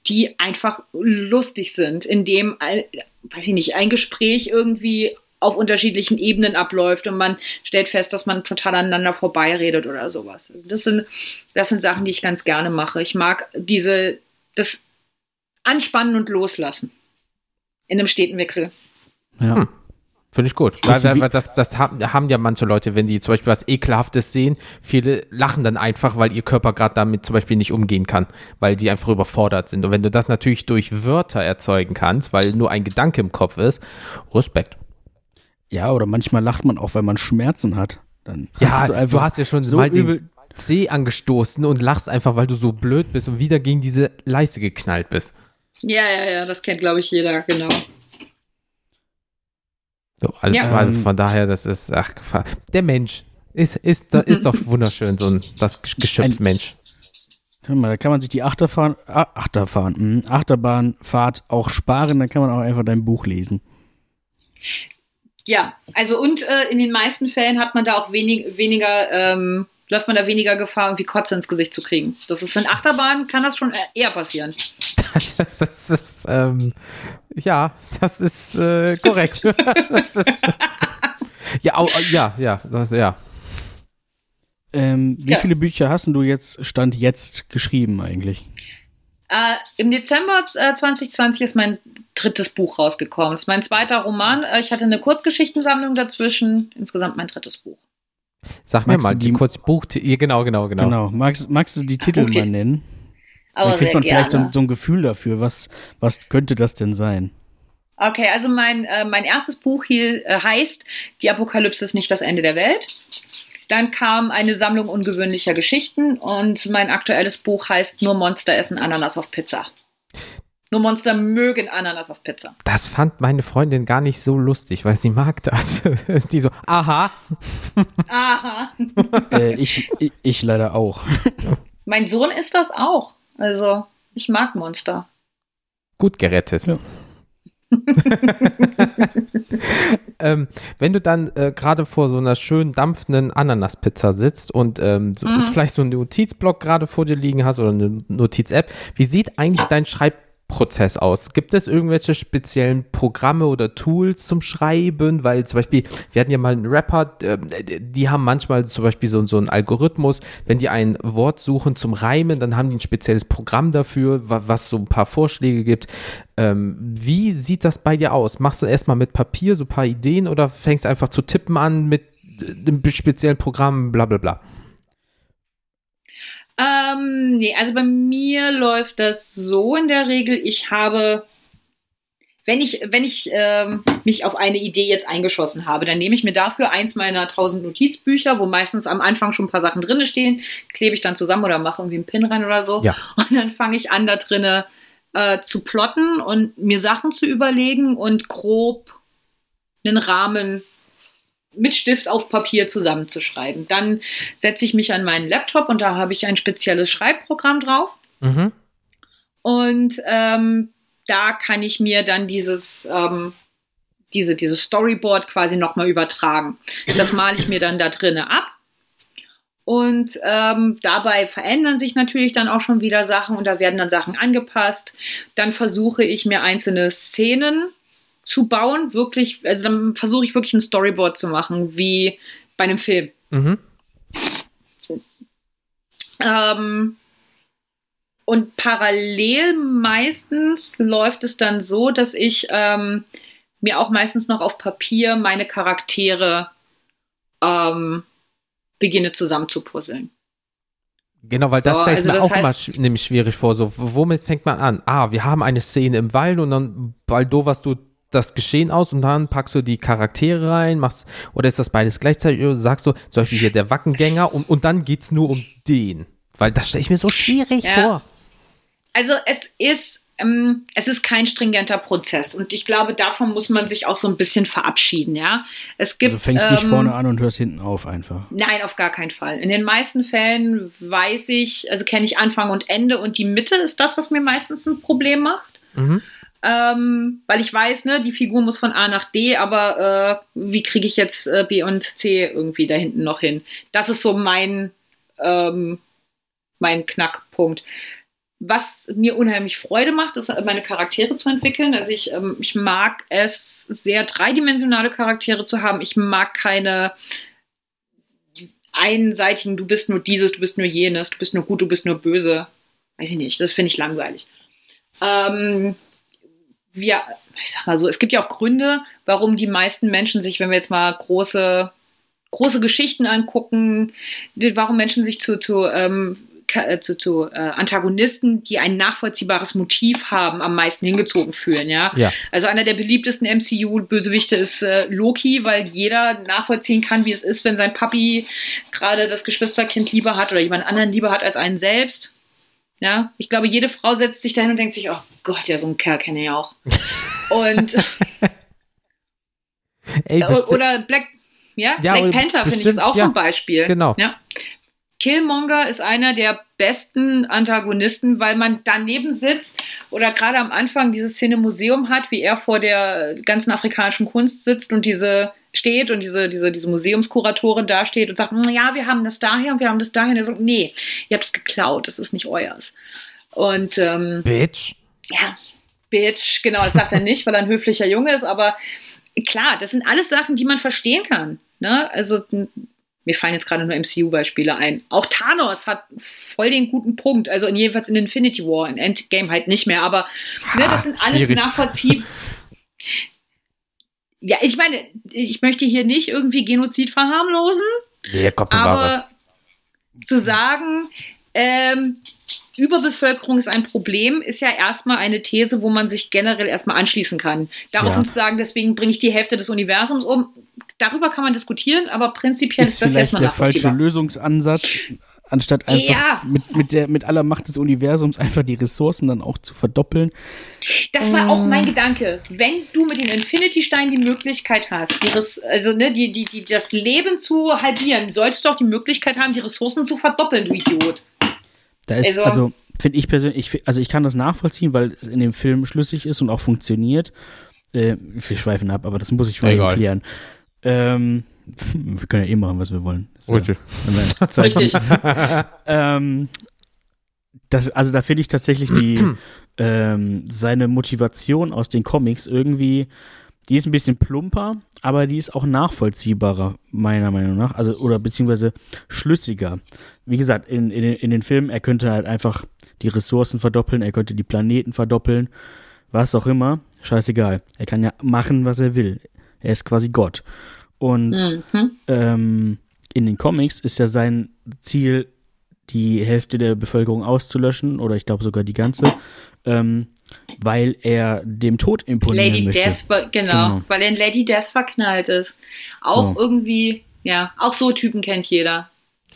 S3: die einfach lustig sind, in dem, ein- weiß ich nicht, ein Gespräch irgendwie auf unterschiedlichen Ebenen abläuft und man stellt fest, dass man total aneinander vorbeiredet oder sowas. Das sind, das sind Sachen, die ich ganz gerne mache. Ich mag diese, das Anspannen und Loslassen in einem steten Wechsel.
S2: Ja.
S1: Hm. Finde ich gut.
S2: Das
S1: Weil,
S2: wie-
S1: weil das, das haben, ja manche Leute, wenn die zum Beispiel was Ekelhaftes sehen, viele lachen dann einfach, weil ihr Körper gerade damit zum Beispiel nicht umgehen kann, weil die einfach überfordert sind. Und wenn du das natürlich durch Wörter erzeugen kannst, weil nur ein Gedanke im Kopf ist, Respekt.
S2: ja, oder manchmal lacht man auch, weil man Schmerzen hat. Dann
S1: Ja,
S2: hast
S1: du, hast ja schon
S2: so
S1: mal den. C angestoßen und lachst einfach, weil du so blöd bist und wieder gegen diese Leiste geknallt bist.
S3: Ja, ja, ja, das kennt, glaube ich, jeder, genau.
S1: So, also,
S3: Ja.
S1: also
S2: Ähm.
S1: von daher, das ist, ach, Gefahr. der Mensch ist, ist, da- ist doch wunderschön, so ein, das Geschöpf Mensch.
S2: Hör mal, da kann man sich die Achterfahren, ah, Achterfahren, hm, Achterbahnfahrt auch sparen, dann kann man auch einfach dein Buch lesen.
S3: Ja, also und äh, in den meisten Fällen hat man da auch wenig, weniger, ähm, läuft man da weniger Gefahr, irgendwie Kotze ins Gesicht zu kriegen. Das ist in Achterbahn, kann das schon äh, eher passieren.
S1: Das, das ist, ähm, ja, das ist äh, korrekt. das ist, ja, au, ja, ja, das, ja.
S2: Ähm, wie
S3: Ja.
S2: viele Bücher hast du jetzt, Stand jetzt, geschrieben eigentlich?
S3: Äh, Im Dezember äh, 2020 ist mein drittes Buch rausgekommen. Das ist mein zweiter Roman. Äh, ich hatte eine Kurzgeschichtensammlung dazwischen. Insgesamt mein drittes Buch.
S1: Sag mir mal die, die kurz Buch. Ja, genau, genau, genau. Genau.
S2: Magst, magst du die Titel mal nennen? Aber Dann kriegt man vielleicht so, so, ein Gefühl dafür. Was, was könnte das denn sein?
S3: Okay, also mein, äh, mein erstes Buch hier äh, heißt Die Apokalypse ist nicht das Ende der Welt. Dann kam eine Sammlung ungewöhnlicher Geschichten und mein aktuelles Buch heißt Nur Monster essen Ananas auf Pizza. Nur Monster mögen Ananas auf Pizza.
S1: Das fand meine Freundin gar nicht so lustig, weil sie mag das. Die so, aha.
S3: Aha.
S2: äh, ich, ich, ich leider auch.
S3: Mein Sohn ist das auch. Also, ich mag Monster.
S1: Gut gerettet. Ja. ähm, wenn du dann äh, gerade vor so einer schönen dampfenden Ananaspizza sitzt und ähm, so, mhm. vielleicht so einen Notizblock gerade vor dir liegen hast oder eine Notiz-App, wie sieht eigentlich dein Schreib Prozess aus? Gibt es irgendwelche speziellen Programme oder Tools zum Schreiben? Weil zum Beispiel, wir hatten ja mal einen Rapper, äh, die haben manchmal zum Beispiel so, so einen Algorithmus, wenn die ein Wort suchen zum Reimen, dann haben die ein spezielles Programm dafür, was so ein paar Vorschläge gibt. Ähm, wie sieht das bei dir aus? Machst du erstmal mit Papier so ein paar Ideen oder fängst einfach zu tippen an mit äh, einem speziellen Programm, bla bla bla?
S3: Ähm, nee, also bei mir läuft das so in der Regel. Ich habe, wenn ich, wenn ich ähm, mich auf eine Idee jetzt eingeschossen habe, dann nehme ich mir dafür eins meiner 1000 Notizbücher, wo meistens am Anfang schon ein paar Sachen drin stehen, klebe ich dann zusammen oder mache irgendwie einen Pin rein oder so.
S1: Ja.
S3: Und dann fange ich an, da drinne äh, zu plotten und mir Sachen zu überlegen und grob einen Rahmen mit Stift auf Papier zusammenzuschreiben. Dann setze ich mich an meinen Laptop und da habe ich ein spezielles Schreibprogramm drauf. Mhm. Und ähm, da kann ich mir dann dieses, ähm, diese, dieses Storyboard quasi nochmal übertragen. Das male ich mir dann da drinnen ab. Und ähm, dabei verändern sich natürlich dann auch schon wieder Sachen und da werden dann Sachen angepasst. Dann versuche ich mir einzelne Szenen zu bauen, wirklich, also dann versuche ich wirklich ein Storyboard zu machen, wie bei einem Film. Mhm. Ähm, und parallel meistens läuft es dann so, dass ich ähm, mir auch meistens noch auf Papier meine Charaktere ähm, beginne zusammenzupuzzeln.
S1: Genau, weil so, das stelle ich also mir auch heißt, immer nämlich schwierig vor. So, womit fängt man an? Ah, wir haben eine Szene im Wald und dann, weil du, was du das Geschehen aus und dann packst du die Charaktere rein, machst, oder ist das beides gleichzeitig, oder sagst du, zum Beispiel hier der Wackengänger und, und dann es nur um den? Weil das stelle ich mir so schwierig ja. vor.
S3: Also es ist, ähm, es ist kein stringenter Prozess und ich glaube, davon muss man sich auch so ein bisschen verabschieden, ja. Es gibt,
S2: also fängst ähm, nicht vorne an und hörst hinten auf einfach.
S3: Nein, auf gar keinen Fall. In den meisten Fällen weiß ich, also kenne ich Anfang und Ende und die Mitte ist das, was mir meistens ein Problem macht. Mhm ähm, weil ich weiß, ne, die Figur muss von A nach D, aber äh, wie kriege ich jetzt äh, B und C irgendwie da hinten noch hin? Das ist so mein, ähm, mein Knackpunkt. Was mir unheimlich Freude macht, ist meine Charaktere zu entwickeln. Also ich, ähm, ich mag es, sehr dreidimensionale Charaktere zu haben. Ich mag keine einseitigen, du bist nur dieses, du bist nur jenes, du bist nur gut, du bist nur böse. Weiß ich nicht, das finde ich langweilig. Ähm, wir, ich sag mal so, es gibt ja auch Gründe, warum die meisten Menschen sich, wenn wir jetzt mal große, große Geschichten angucken, warum Menschen sich zu, zu, ähm, äh, zu, zu äh, Antagonisten, die ein nachvollziehbares Motiv haben, am meisten hingezogen fühlen, ja.
S1: ja.
S3: Also einer der beliebtesten MCU-Bösewichte ist äh, Loki, weil jeder nachvollziehen kann, wie es ist, wenn sein Papi gerade das Geschwisterkind lieber hat oder jemand anderen lieber hat als einen selbst. Ja, ich glaube, jede Frau setzt sich dahin und denkt sich, oh Gott, ja, so einen Kerl kenne ich auch. und Ey, oder Black, ja, ja Black Panther finde ich ist auch ja, so ein Beispiel.
S1: Genau.
S3: Ja. Killmonger ist einer der besten Antagonisten, weil man daneben sitzt oder gerade am Anfang diese Szene Museum hat, wie er vor der ganzen afrikanischen Kunst sitzt und diese steht und diese, diese, diese Museumskuratorin da steht und sagt, hm, ja, wir haben das daher und wir haben das daher. Er sagt, nee, ihr habt es geklaut, das ist nicht euers. Und ähm,
S1: Bitch.
S3: Ja, Bitch, genau, das sagt er nicht, weil er ein höflicher Junge ist, aber klar, das sind alles Sachen, die man verstehen kann. Ne? Also mir fallen jetzt gerade nur MCU-Beispiele ein. Auch Thanos hat voll den guten Punkt. Also in, jedenfalls in Infinity War, in Endgame halt nicht mehr. Aber ne, das sind alles nachvollziehbar. ja, ich meine, ich möchte hier nicht irgendwie Genozid verharmlosen.
S1: Nee, Gott
S3: aber zu sagen, ähm, Überbevölkerung ist ein Problem, ist ja erstmal eine These, wo man sich generell erstmal anschließen kann. Darauf ja. zu sagen, deswegen bringe ich die Hälfte des Universums um, darüber kann man diskutieren, aber prinzipiell ist,
S2: ist das vielleicht der falsche Lösungsansatz, anstatt einfach ja. mit, mit, der, mit aller Macht des Universums einfach die Ressourcen dann auch zu verdoppeln.
S3: Das war äh. auch mein Gedanke. Wenn du mit dem Infinity-Stein die Möglichkeit hast, die also ne, die, die, die, das Leben zu halbieren, solltest du auch die Möglichkeit haben, die Ressourcen zu verdoppeln, du Idiot.
S2: Da ist, also, also finde ich persönlich, ich, also ich kann das nachvollziehen, weil es in dem Film schlüssig ist und auch funktioniert. Äh, wir schweifen ab, aber das muss ich vorher erklären. Ähm, wir können ja eh machen, was wir wollen.
S1: Richtig.
S2: Ja, Richtig. ähm, das, also da finde ich tatsächlich die ähm, seine Motivation aus den Comics irgendwie, die ist ein bisschen plumper, aber die ist auch nachvollziehbarer, meiner Meinung nach. Also, oder beziehungsweise schlüssiger. Wie gesagt, in, in, in den Filmen, er könnte halt einfach die Ressourcen verdoppeln, er könnte die Planeten verdoppeln, was auch immer. Scheißegal. Er kann ja machen, was er will. Er ist quasi Gott. Und mhm. ähm, in den Comics ist ja sein Ziel, die Hälfte der Bevölkerung auszulöschen, oder ich glaube sogar die ganze, ähm, weil er dem Tod imponieren
S3: Lady
S2: möchte.
S3: Death, genau, genau, weil er in Lady Death verknallt ist. Auch so. irgendwie, ja, auch so Typen kennt jeder.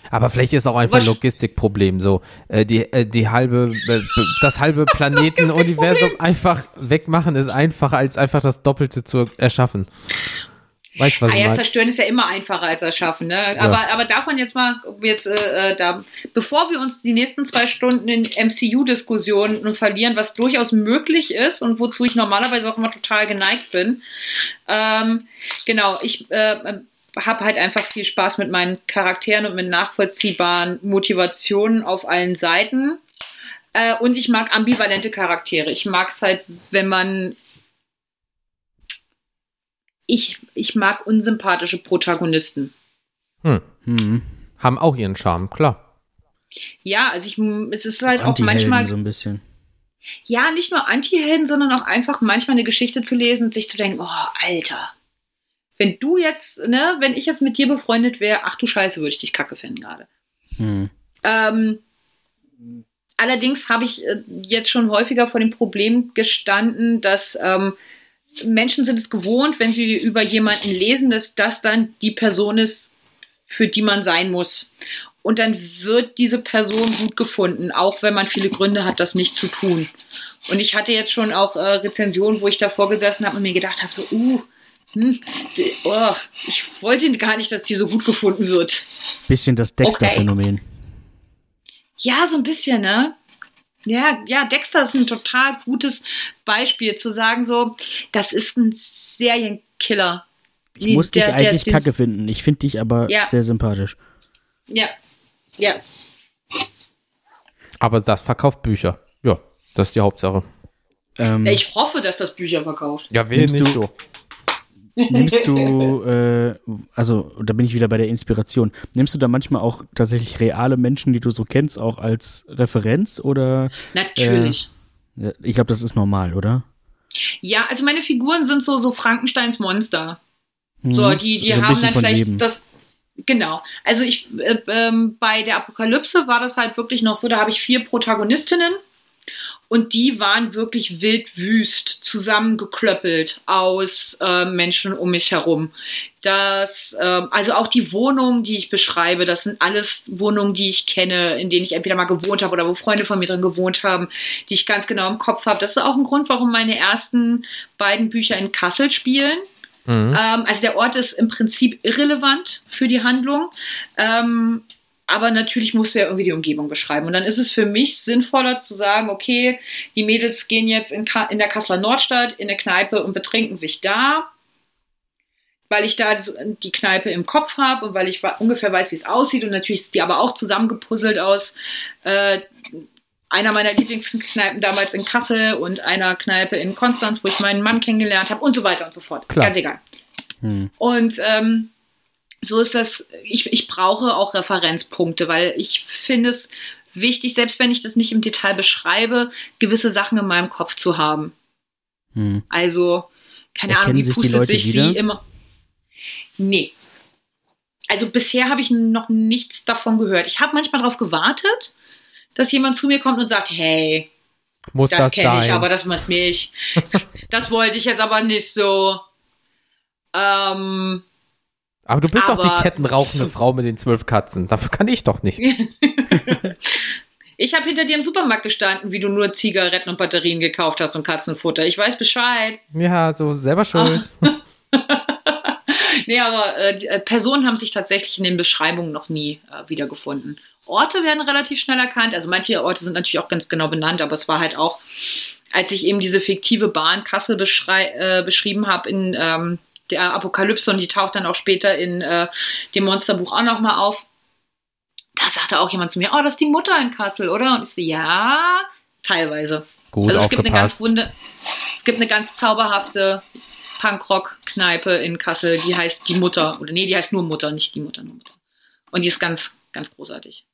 S1: Aber vielleicht ist auch einfach ein Logistikproblem so. Äh, die, äh, die halbe, äh, das halbe Planetenuniversum einfach wegmachen ist einfacher als einfach das Doppelte zu erschaffen.
S3: Weißt, was ah, ja, zerstören ist ja immer einfacher als erschaffen, ne? Ja. Aber, aber davon jetzt mal, jetzt, äh, äh, da, bevor wir uns die nächsten zwei Stunden in MCU-Diskussionen verlieren, was durchaus möglich ist und wozu ich normalerweise auch immer total geneigt bin, ähm, genau, ich äh, habe halt einfach viel Spaß mit meinen Charakteren und mit nachvollziehbaren Motivationen auf allen Seiten. Äh, und ich mag ambivalente Charaktere. Ich mag es halt, wenn man ich, ich mag unsympathische Protagonisten.
S1: Hm. Hm. Haben auch ihren Charme, klar.
S3: Ja, also ich, es ist halt auch manchmal.
S2: so ein bisschen.
S3: Ja, nicht nur Anti-Helden, sondern auch einfach manchmal eine Geschichte zu lesen und sich zu denken, oh, Alter. Wenn du jetzt, ne, wenn ich jetzt mit dir befreundet wäre, ach du Scheiße, würde ich dich kacke finden gerade. Hm. Ähm, allerdings habe ich äh, jetzt schon häufiger vor dem Problem gestanden, dass ähm, Menschen sind es gewohnt, wenn sie über jemanden lesen, dass das dann die Person ist, für die man sein muss. Und dann wird diese Person gut gefunden, auch wenn man viele Gründe hat, das nicht zu tun. Und ich hatte jetzt schon auch äh, Rezensionen, wo ich davor gesessen habe und mir gedacht habe, so, uh, hm, oh, ich wollte gar nicht, dass die so gut gefunden wird.
S2: Bisschen das Dexter-Phänomen. Okay.
S3: Ja, so ein bisschen, ne? Ja, ja, Dexter ist ein total gutes Beispiel zu sagen, so, das ist ein Serienkiller.
S2: Ich muss dich eigentlich der, kacke finden. Ich finde dich aber ja. sehr sympathisch.
S3: Ja, ja.
S1: Aber das verkauft Bücher. Ja, das ist die Hauptsache.
S3: Ähm, ich hoffe, dass das Bücher verkauft.
S1: Ja, wen nicht du?
S2: Nimmst du, äh, also da bin ich wieder bei der Inspiration, nimmst du da manchmal auch tatsächlich reale Menschen, die du so kennst, auch als Referenz oder?
S3: Natürlich.
S2: Äh, ich glaube, das ist normal, oder?
S3: Ja, also meine Figuren sind so, so Frankensteins Monster. Mhm. So, die, die so haben dann vielleicht jedem. das, Genau. Also ich äh, ähm, bei der Apokalypse war das halt wirklich noch so, da habe ich vier Protagonistinnen und die waren wirklich wildwüst zusammengeklöppelt aus äh, Menschen um mich herum. Das, äh, also auch die Wohnungen, die ich beschreibe, das sind alles Wohnungen, die ich kenne, in denen ich entweder mal gewohnt habe oder wo Freunde von mir drin gewohnt haben, die ich ganz genau im Kopf habe. Das ist auch ein Grund, warum meine ersten beiden Bücher in Kassel spielen. Mhm. Ähm, also der Ort ist im Prinzip irrelevant für die Handlung. Ähm, aber natürlich musst du ja irgendwie die Umgebung beschreiben. Und dann ist es für mich sinnvoller zu sagen, okay, die Mädels gehen jetzt in, Ka in der Kasseler Nordstadt in eine Kneipe und betrinken sich da, weil ich da die Kneipe im Kopf habe und weil ich ungefähr weiß, wie es aussieht. Und natürlich ist die aber auch zusammengepuzzelt aus äh, einer meiner Lieblingskneipen damals in Kassel und einer Kneipe in Konstanz, wo ich meinen Mann kennengelernt habe und so weiter und so fort. Klar. Ganz egal. Hm. Und ähm, so ist das, ich, ich brauche auch Referenzpunkte, weil ich finde es wichtig, selbst wenn ich das nicht im Detail beschreibe, gewisse Sachen in meinem Kopf zu haben.
S2: Hm.
S3: Also, keine
S2: Erkennen
S3: Ahnung, wie
S2: sich
S3: pustet sich
S2: wieder?
S3: sie immer. Nee. Also bisher habe ich noch nichts davon gehört. Ich habe manchmal darauf gewartet, dass jemand zu mir kommt und sagt, hey,
S1: Muss
S3: das
S1: das,
S3: kenne ich, aber das muss mich. das wollte ich jetzt aber nicht so. Ähm,
S1: Aber du bist doch
S3: Aber-
S1: die kettenrauchende Frau mit den zwölf Katzen. Dafür kann ich doch nicht.
S3: ich habe hinter dir im Supermarkt gestanden, wie du nur Zigaretten und Batterien gekauft hast und Katzenfutter. Ich weiß Bescheid.
S1: Ja, so selber schuld.
S3: Nee, aber äh, äh, Personen haben sich tatsächlich in den Beschreibungen noch nie äh, wiedergefunden. Orte werden relativ schnell erkannt. Also manche Orte sind natürlich auch ganz genau benannt, aber es war halt auch, als ich eben diese fiktive Bahn Kassel beschrei äh, beschrieben habe in ähm, der Apokalypse und die taucht dann auch später in äh, dem Monsterbuch auch nochmal auf. Da sagte auch jemand zu mir, oh, das ist die Mutter in Kassel, oder? Und ich so, ja, teilweise.
S1: Gut
S3: also es gibt eine ganz wunde, es gibt eine ganz zauberhafte Punkrock-Kneipe in Kassel, die heißt die Mutter. Oder nee, die heißt nur Mutter, nicht die Mutter, nur Mutter. Und die ist ganz, ganz großartig.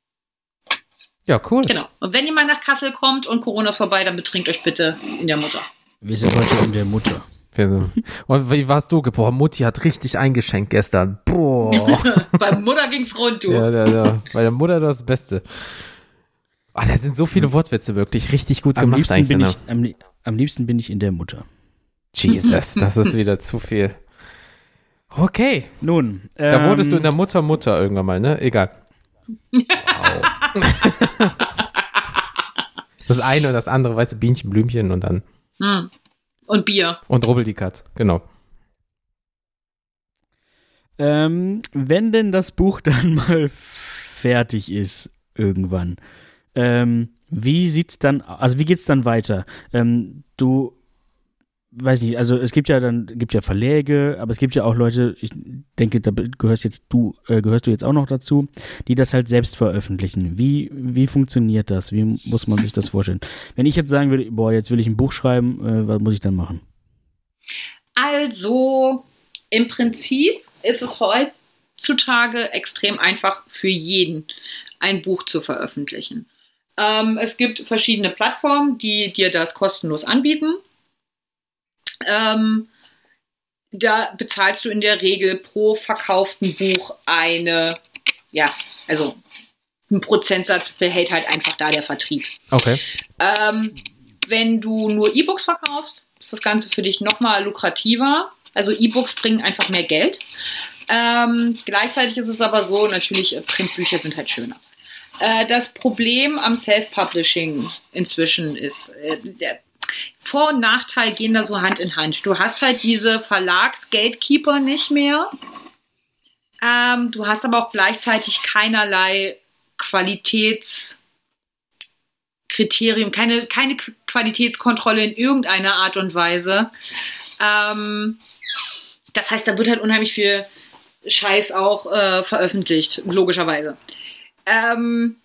S1: Ja, cool.
S3: Genau. Und wenn ihr mal nach Kassel kommt und Corona ist vorbei, dann betrinkt euch bitte in der Mutter.
S2: Wir sind heute in der Mutter.
S1: Und wie warst du? Boah, Mutti hat richtig eingeschenkt gestern. Boah.
S3: Bei Mutter ging's rund, du.
S1: ja, ja, ja. Bei der Mutter das Beste. Ah, da sind so viele Wortwitze wirklich richtig gut
S2: Am
S1: gemacht
S2: liebsten,
S1: eigentlich.
S2: bin ich, am, am liebsten bin ich in der Mutter.
S1: Jesus, das ist wieder zu viel. Okay,
S2: Nun,
S1: da
S2: ähm,
S1: wurdest du in der Mutter Mutter irgendwann mal, ne? Egal. Das eine und das andere, weißt du, Bienchen, Blümchen und dann
S3: Hm. Und Bier.
S1: und Rubbel die Katz, genau.
S2: Ähm, wenn denn das Buch dann mal fertig ist, irgendwann, ähm, wie sieht's dann, also wie geht's dann weiter? Ähm, du, weiß nicht, also es gibt ja dann, gibt ja Verläge, aber es gibt ja auch Leute, ich denke, da gehörst jetzt du, äh, gehörst du jetzt auch noch dazu, die das halt selbst veröffentlichen. Wie, wie funktioniert das? Wie muss man sich das vorstellen? Wenn ich jetzt sagen würde, boah, jetzt will ich ein Buch schreiben, äh, was muss ich dann machen?
S3: Also, im Prinzip ist es heutzutage extrem einfach für jeden, ein Buch zu veröffentlichen. Ähm, es gibt verschiedene Plattformen, die dir das kostenlos anbieten. Ähm, da bezahlst du in der Regel pro verkauften Buch eine, ja, also ein Prozentsatz behält halt einfach da der Vertrieb.
S1: Okay.
S3: Ähm, wenn du nur E-Books verkaufst, ist das Ganze für dich nochmal lukrativer. Also E-Books bringen einfach mehr Geld. Ähm, gleichzeitig ist es aber so, natürlich, äh, Printbücher sind halt schöner. Äh, das Problem am Self-Publishing inzwischen ist, äh, der Vor- und Nachteil gehen da so Hand in Hand. Du hast halt diese Verlags-Gatekeeper nicht mehr. Ähm, du hast aber auch gleichzeitig keinerlei Qualitäts- Kriterium, keine, keine Qu- Qualitätskontrolle in irgendeiner Art und Weise. Ähm, das heißt, da wird halt unheimlich viel Scheiß auch äh, veröffentlicht, logischerweise. Ähm,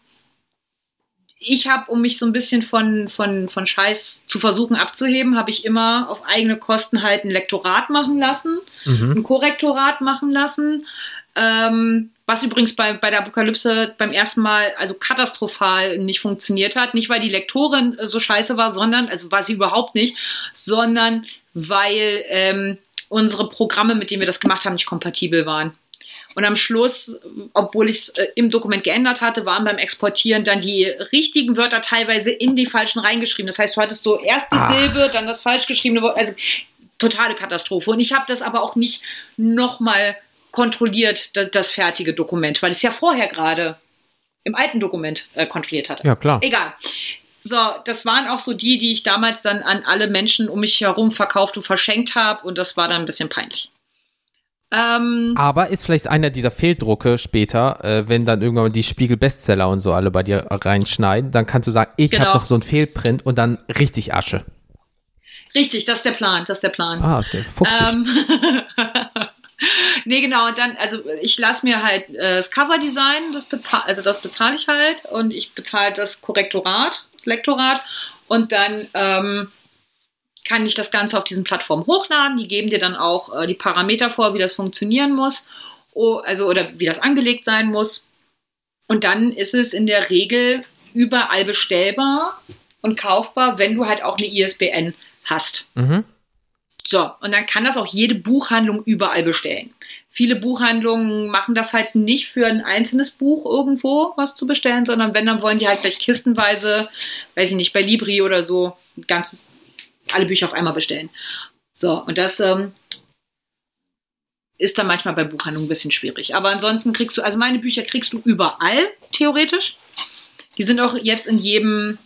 S3: ich habe, um mich so ein bisschen von, von, von Scheiß zu versuchen abzuheben, habe ich immer auf eigene Kosten halt ein Lektorat machen lassen
S1: Mhm.
S3: ein Korrektorat machen lassen. Ähm, was übrigens bei, bei der Apokalypse beim ersten Mal also katastrophal nicht funktioniert hat. Nicht, weil die Lektorin äh, so scheiße war, sondern, also war sie überhaupt nicht, sondern weil ähm, unsere Programme, mit denen wir das gemacht haben, nicht kompatibel waren. Und am Schluss, obwohl ich es äh, im Dokument geändert hatte, waren beim Exportieren dann die richtigen Wörter teilweise in die falschen reingeschrieben. Das heißt, du hattest so erst die
S1: Ach.
S3: Silbe, dann das falsch geschriebene Wort. Also totale Katastrophe. Und ich habe das aber auch nicht nochmal kontrolliert, das, das fertige Dokument, weil ich es ja vorher gerade im alten Dokument äh, kontrolliert hatte.
S1: Ja, klar.
S3: Egal. So, das waren auch so die, die ich damals dann an alle Menschen um mich herum verkauft und verschenkt habe. Und das war dann ein bisschen peinlich. Ähm,
S1: Aber ist vielleicht einer dieser Fehldrucke später, äh, wenn dann irgendwann mal die Spiegel-Bestseller und so alle bei dir reinschneiden, dann kannst du sagen, ich
S3: Genau.
S1: habe noch so einen Fehlprint und dann richtig Asche.
S3: richtig, das ist der Plan, das ist der Plan.
S1: Ah, der fuchsig.
S3: Ähm, nee, genau, und dann, also ich lasse mir halt äh, das Cover-Design, das bezahl, also das bezahle ich halt und ich bezahle das Korrektorat, das Lektorat und dann ähm, kann ich das Ganze auf diesen Plattformen hochladen. Die geben dir dann auch äh, die Parameter vor, wie das funktionieren muss. oh, also oder wie das angelegt sein muss. Und dann ist es in der Regel überall bestellbar und kaufbar, wenn du halt auch eine ISBN hast.
S1: Mhm.
S3: So, und dann kann das auch jede Buchhandlung überall bestellen. Viele Buchhandlungen machen das halt nicht für ein einzelnes Buch irgendwo was zu bestellen, sondern wenn, dann wollen die halt gleich kistenweise, weiß ich nicht, bei Libri oder so, ganz alle Bücher auf einmal bestellen. So, und das ähm, ist dann manchmal bei Buchhandlungen ein bisschen schwierig. Aber ansonsten kriegst du, also meine Bücher kriegst du überall, theoretisch. Die sind auch jetzt in jedem,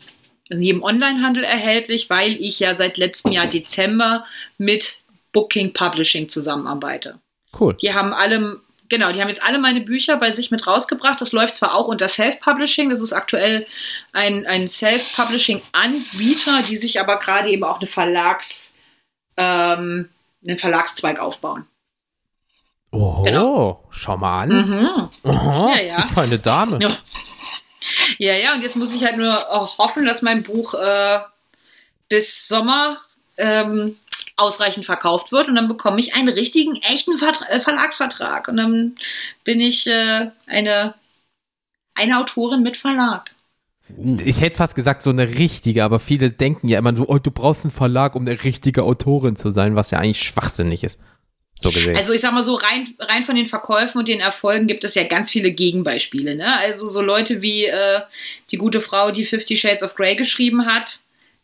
S3: in jedem Onlinehandel erhältlich, weil ich ja seit letztem Jahr Dezember mit Booking Publishing zusammenarbeite.
S1: Cool.
S3: Die haben alle, genau, die haben jetzt alle meine Bücher bei sich mit rausgebracht. Das läuft zwar auch unter Self-Publishing, das ist aktuell ein, ein Self-Publishing-Anbieter, die sich aber gerade eben auch eine Verlags, ähm, einen Verlagszweig aufbauen.
S1: Oh,
S3: Genau.
S1: schau mal an.
S3: Mhm.
S1: Aha,
S3: Ja, ja.
S1: Feine Dame.
S3: Ja. Ja, ja, und jetzt muss ich halt nur hoffen, dass mein Buch äh, bis Sommer ähm, ausreichend verkauft wird und dann bekomme ich einen richtigen, echten Vertra äh, Verlagsvertrag und dann bin ich äh, eine, eine Autorin mit Verlag.
S1: Ich hätte fast gesagt, so eine richtige, aber viele denken ja immer so, oh, du brauchst einen Verlag, um eine richtige Autorin zu sein, was ja eigentlich schwachsinnig ist. So gesehen.
S3: Also ich sag mal so, rein, rein von den Verkäufen und den Erfolgen gibt es ja ganz viele Gegenbeispiele. Ne? Also so Leute wie äh, die gute Frau, die Fifty Shades of Grey geschrieben hat,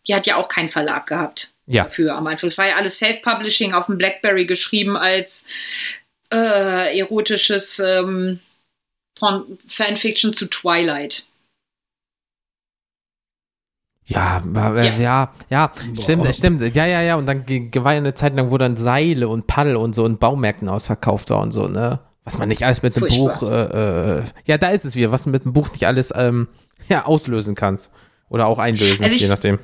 S3: die hat ja auch keinen Verlag gehabt.
S1: Ja.
S3: dafür am Anfang. Es war ja alles Self-Publishing auf dem Blackberry geschrieben als äh, erotisches ähm, Fanfiction zu Twilight.
S1: Ja, ja,
S3: Ja.
S1: ja, ja,
S2: Boah.
S1: stimmt, stimmt, ja, ja, ja, und dann war ja eine Zeit lang, wo dann Seile und Paddel und so in Baumärkten ausverkauft war und so, ne? Was man nicht alles mit einem
S3: Furchtbar.
S1: Buch, äh, äh, ja, da ist es wieder, was du mit einem Buch nicht alles, ähm, ja, auslösen kannst. Oder auch einlösen,
S3: Also ich-
S1: je nachdem.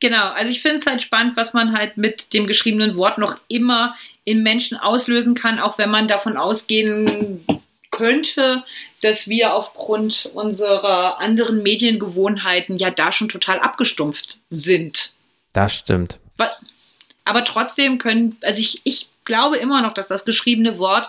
S3: Genau, also ich finde es halt spannend, was man halt mit dem geschriebenen Wort noch immer im Menschen auslösen kann, auch wenn man davon ausgehen könnte, dass wir aufgrund unserer anderen Mediengewohnheiten ja da schon total abgestumpft sind.
S1: Das stimmt.
S3: Aber trotzdem können, also ich, ich glaube immer noch, dass das geschriebene Wort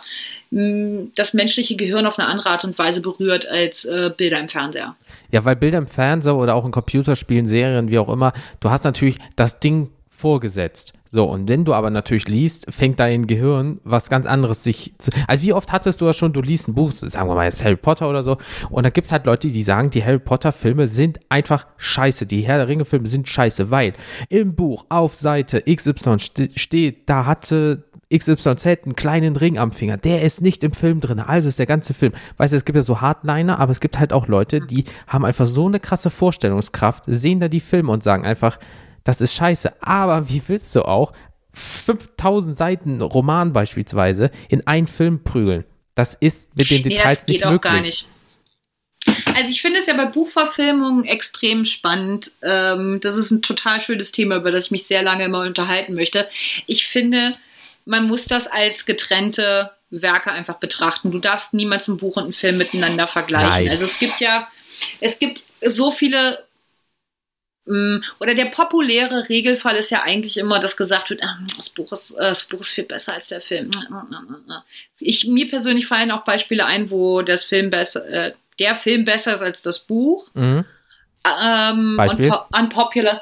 S3: mh, das menschliche Gehirn auf eine andere Art und Weise berührt als äh, Bilder im Fernseher.
S1: Ja, weil Bilder im Fernseher oder auch in Computerspielen, Serien, wie auch immer, du hast natürlich das Ding vorgesetzt. So, und wenn du aber natürlich liest, fängt dein Gehirn was ganz anderes sich zu. Also, wie oft hattest du das schon, du liest ein Buch, sagen wir mal jetzt Harry Potter oder so, und da gibt es halt Leute, die sagen, die Harry Potter-Filme sind einfach scheiße. Die Herr der Ringe-Filme sind scheiße, weil im Buch auf Seite XY ste steht, da hatte XYZ einen kleinen Ring am Finger. Der ist nicht im Film drin. Also ist der ganze Film. Weißt du, es gibt ja so Hardliner, aber es gibt halt auch Leute, die haben einfach so eine krasse Vorstellungskraft, sehen da die Filme und sagen einfach, das ist scheiße. Aber wie willst du auch 5000 Seiten Roman beispielsweise in einen Film prügeln? Das ist mit den
S3: Nee,
S1: Details nicht möglich.
S3: gar nicht. Also ich finde es ja bei Buchverfilmungen extrem spannend. Ähm, das ist ein total schönes Thema, über das ich mich sehr lange immer unterhalten möchte. Ich finde, man muss das als getrennte Werke einfach betrachten. Du darfst niemals ein Buch und einen Film miteinander vergleichen.
S1: Nein.
S3: Also es gibt ja, es gibt so viele mh, oder der populäre Regelfall ist ja eigentlich immer, dass gesagt wird, ah, das, Buch ist, äh, das Buch ist viel besser als der Film. Ich, mir persönlich fallen auch Beispiele ein, wo das Film besser, äh, der Film besser ist als das Buch.
S1: Mhm.
S3: Ähm,
S1: Beispiel?
S3: unpo- unpopular.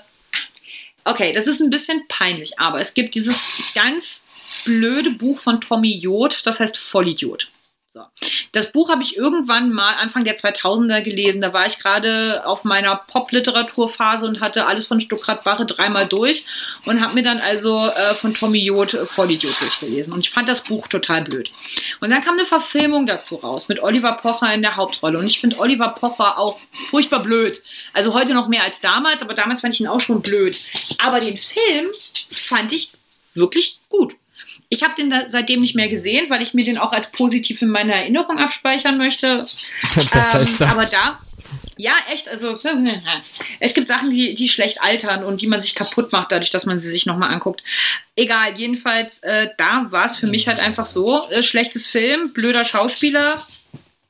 S3: Okay, das ist ein bisschen peinlich, aber es gibt dieses ganz blöde Buch von Tommy Jod, das heißt Vollidiot. So. Das Buch habe ich irgendwann mal Anfang der 2000er gelesen. Da war ich gerade auf meiner Pop-Literaturphase und hatte alles von Stuckrad Barre dreimal durch und habe mir dann also äh, von Tommy Jod äh, Vollidiot durchgelesen. Und ich fand das Buch total blöd. Und dann kam eine Verfilmung dazu raus mit Oliver Pocher in der Hauptrolle. Und ich finde Oliver Pocher auch furchtbar blöd. Also heute noch mehr als damals, aber damals fand ich ihn auch schon blöd. Aber den Film fand ich wirklich gut. Ich habe den da seitdem nicht mehr gesehen, weil ich mir den auch als positiv in meiner Erinnerung abspeichern möchte.
S1: Besser
S3: Ähm,
S1: ist das.
S3: Aber da, ja, echt, also es gibt Sachen, die, die schlecht altern und die man sich kaputt macht, dadurch, dass man sie sich nochmal anguckt. Egal, jedenfalls, äh, da war es für mich halt einfach so: äh, schlechtes Film, blöder Schauspieler,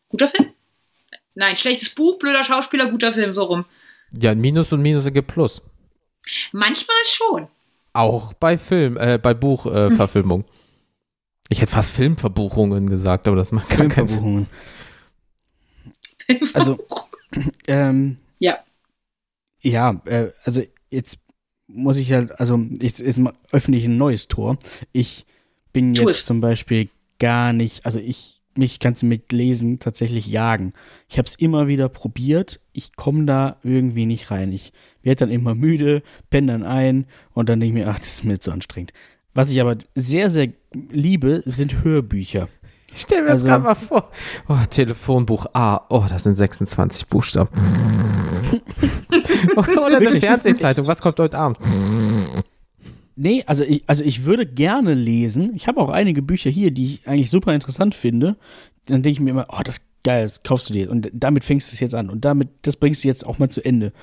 S3: guter Film? Nein, schlechtes Buch, blöder Schauspieler, guter Film, so rum.
S1: ja, Minus und Minus ergibt Plus.
S3: Manchmal schon.
S1: Auch bei Film, äh, bei Buchverfilmung. Ich hätte fast Filmverbuchungen gesagt, aber das macht gar keinen Sinn.
S2: Filmverbuchungen. Also, ähm,
S3: Ja.
S2: Ja, äh, also jetzt muss ich halt, also jetzt ist mal öffentlich ein neues Tor. Ich bin
S3: Tu
S2: jetzt
S3: es.
S2: zum Beispiel gar nicht, also ich, mich kannst du mit Lesen tatsächlich jagen. Ich habe es immer wieder probiert, ich komme da irgendwie nicht rein. Ich werde dann immer müde, penne dann ein und dann denke ich mir, ach, das ist mir zu anstrengend. Was ich aber sehr, sehr liebe, sind Hörbücher.
S1: Ich stell mir
S2: Also-
S1: das gerade mal vor. Oh, Telefonbuch A. Oh, das sind 26 Buchstaben. Oder eine? Fernsehzeitung. Was kommt heute Abend?
S2: Nee, also ich, also ich würde gerne lesen. Ich habe auch einige Bücher hier, die ich eigentlich super interessant finde. Dann denke ich mir immer, oh, das ist geil, das kaufst du dir. Und damit fängst du es jetzt an. Und damit, das bringst du jetzt auch mal zu Ende.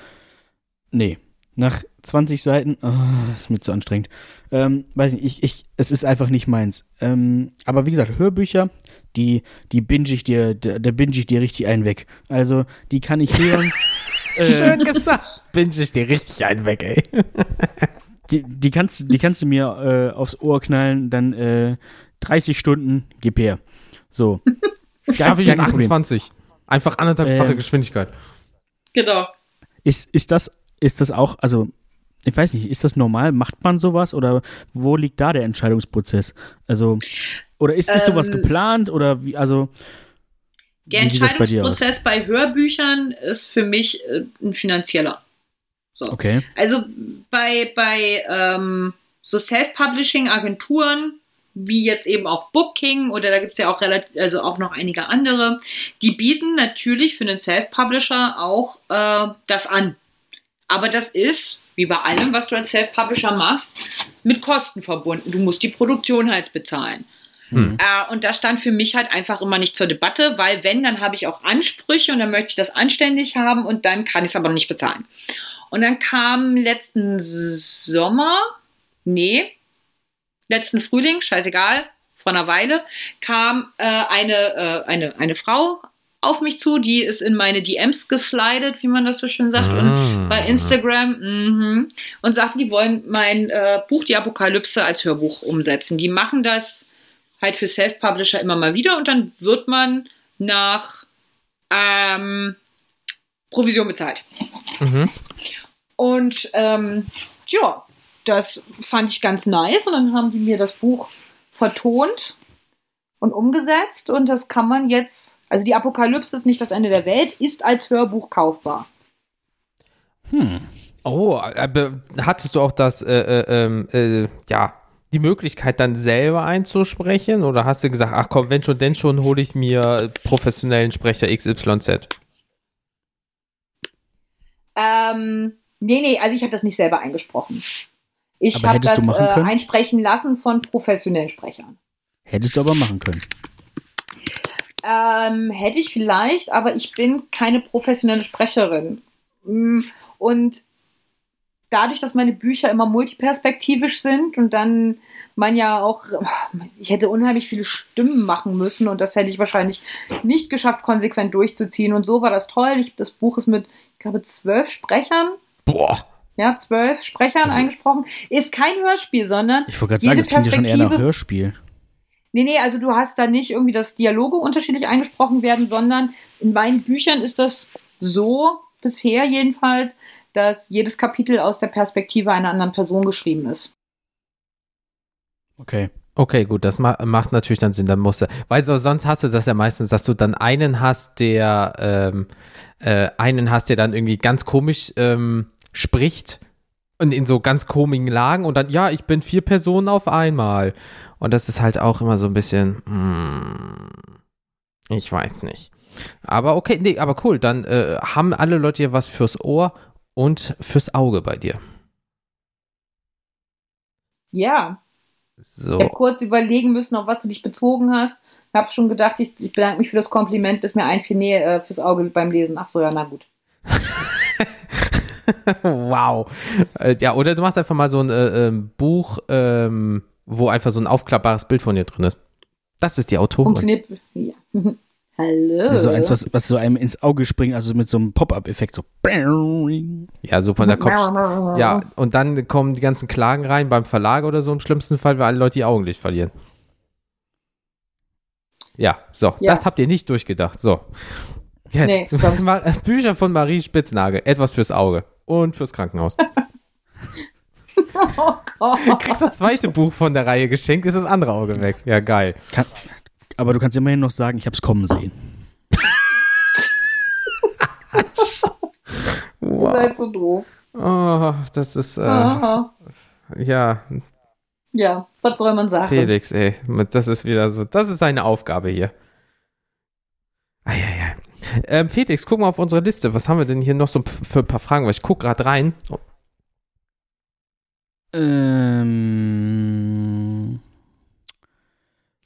S2: Nee. Nach 20 Seiten, ah, ist mir zu anstrengend. Ähm, weiß nicht, ich, ich, es ist einfach nicht meins. Ähm, aber wie gesagt, Hörbücher, die, die binge ich dir, da, binge ich dir richtig einen weg. Also, die kann ich hören. Äh,
S1: Schön gesagt. Binge ich dir richtig einen weg, ey.
S2: die, die, kannst, die kannst du mir äh, aufs Ohr knallen, dann äh, 30 Stunden, gib her. So.
S1: Schaffe ich in
S2: kein Problem.
S1: 28. Einfach anderthalbfache
S2: Ähm.
S1: Geschwindigkeit.
S3: Genau.
S2: Ist, ist, das, ist das auch, also, ich weiß nicht, ist das normal? Macht man sowas oder wo liegt da der Entscheidungsprozess? Also, oder ist, ist sowas
S3: Ähm,
S2: geplant oder wie, also.
S3: Der
S2: das bei?
S3: Entscheidungsprozess bei, Hörbüchern ist für mich äh, ein finanzieller. So.
S2: Okay.
S3: Also bei, bei ähm, so Self-Publishing-Agenturen, wie jetzt eben auch Booking oder da gibt es ja auch relativ, also auch noch einige andere, die bieten natürlich für einen Self-Publisher auch äh, das an. Aber das ist, wie bei allem, was du als Self-Publisher machst, mit Kosten verbunden. Du musst die Produktion halt bezahlen.
S1: Hm.
S3: Äh, und das stand für mich halt einfach immer nicht zur Debatte, weil wenn, dann habe ich auch Ansprüche und dann möchte ich das anständig haben und dann kann ich es aber nicht bezahlen. Und dann kam letzten Sommer, nee, letzten Frühling, scheißegal, vor einer Weile, kam äh, eine, äh, eine, eine Frau auf mich zu, die ist in meine DMs geslidet, wie man das so schön sagt, und
S1: Ah.
S3: bei Instagram mhm, und sagten, die wollen mein äh, Buch Die Apokalypse als Hörbuch umsetzen. Die machen das halt für Self-Publisher immer mal wieder und dann wird man nach ähm, Provision bezahlt.
S1: Mhm.
S3: Und ähm, ja, das fand ich ganz nice und dann haben die mir das Buch vertont und umgesetzt und das kann man jetzt, also die Apokalypse ist nicht das Ende der Welt, ist als Hörbuch kaufbar.
S2: Hm.
S1: Oh, aber hattest du auch das, äh, äh, ähm, äh, ja, die Möglichkeit dann selber einzusprechen? Oder hast du gesagt, ach komm, wenn schon, denn schon, hole ich mir professionellen Sprecher XYZ?
S3: Ähm, nee, nee, also ich habe das nicht selber eingesprochen. Ich
S2: Aber
S3: habe
S2: hättest
S3: das
S2: du machen
S3: äh,
S2: können?
S3: einsprechen lassen von professionellen Sprechern.
S2: Hättest du aber machen können.
S3: Ähm, hätte ich vielleicht, aber ich bin keine professionelle Sprecherin. Mm, Und dadurch, dass meine Bücher immer multiperspektivisch sind und dann man ja auch, ich hätte unheimlich viele Stimmen machen müssen und das hätte ich wahrscheinlich nicht geschafft, konsequent durchzuziehen. Und so war das toll. Ich, das Buch ist mit, ich glaube, zwölf Sprechern,
S1: Boah.
S3: ja, zwölf Sprechern
S2: Also-
S3: eingesprochen. Ist kein Hörspiel, sondern
S2: Ich wollte gerade sagen, das klingt ja schon eher nach Hörspiel.
S3: Nee, nee, also du hast da nicht irgendwie, dass Dialoge unterschiedlich eingesprochen werden, sondern in meinen Büchern ist das so, bisher jedenfalls, dass jedes Kapitel aus der Perspektive einer anderen Person geschrieben ist.
S2: Okay.
S1: Okay, gut, das ma macht natürlich dann Sinn, dann musst du, weil so, sonst hast du das ja meistens, dass du dann einen hast, der, ähm, äh, einen hast, der dann irgendwie ganz komisch ähm, spricht und in so ganz komischen Lagen und dann, ja, ich bin vier Personen auf einmal. Und das ist halt auch immer so ein bisschen, mm, ich weiß nicht. Aber okay, nee, aber cool, dann äh, haben alle Leute hier was fürs Ohr und fürs Auge bei dir.
S3: Ja,
S1: So.
S3: ich habe kurz überlegen müssen, auf was du dich bezogen hast. Hab schon gedacht, ich, ich bedanke mich für das Kompliment, bis mir einfiel, nee, äh, fürs Auge beim Lesen. Ach so, ja, na gut.
S1: wow. Äh, ja, oder du machst einfach mal so ein äh, ähm, Buch, ähm, wo einfach so ein aufklappbares Bild von dir drin ist. Das ist die Autorin.
S3: Funktioniert. Ja. Hallo.
S2: So eins, was, was so einem ins Auge springt, also mit so einem Pop-Up-Effekt, so.
S1: Ja, so von der Kopf. Ja, und dann kommen die ganzen Klagen rein beim Verlag oder so im schlimmsten Fall, weil alle Leute ihr Augenlicht verlieren. Ja, so,
S3: Ja.
S1: das habt ihr nicht durchgedacht. So. Ja,
S3: Nee,
S1: Bücher von Marie Spitznagel. Etwas fürs Auge und fürs Krankenhaus.
S3: Oh Gott.
S1: Du kriegst das zweite Buch von der Reihe geschenkt, ist das andere Auge weg. Ja, geil.
S2: Kann, aber du kannst immerhin noch sagen, ich habe es kommen sehen.
S3: Ihr
S1: Wow.
S3: seid so doof.
S1: Oh, das ist, äh,
S3: Aha.
S1: ja,
S3: Ja, was soll man sagen?
S1: Felix, ey, das ist wieder so, das ist seine Aufgabe hier. Eieiei. Ähm, Felix, guck mal auf unsere Liste. Was haben wir denn hier noch so für ein paar Fragen? Weil ich guck gerade rein.
S2: Ähm,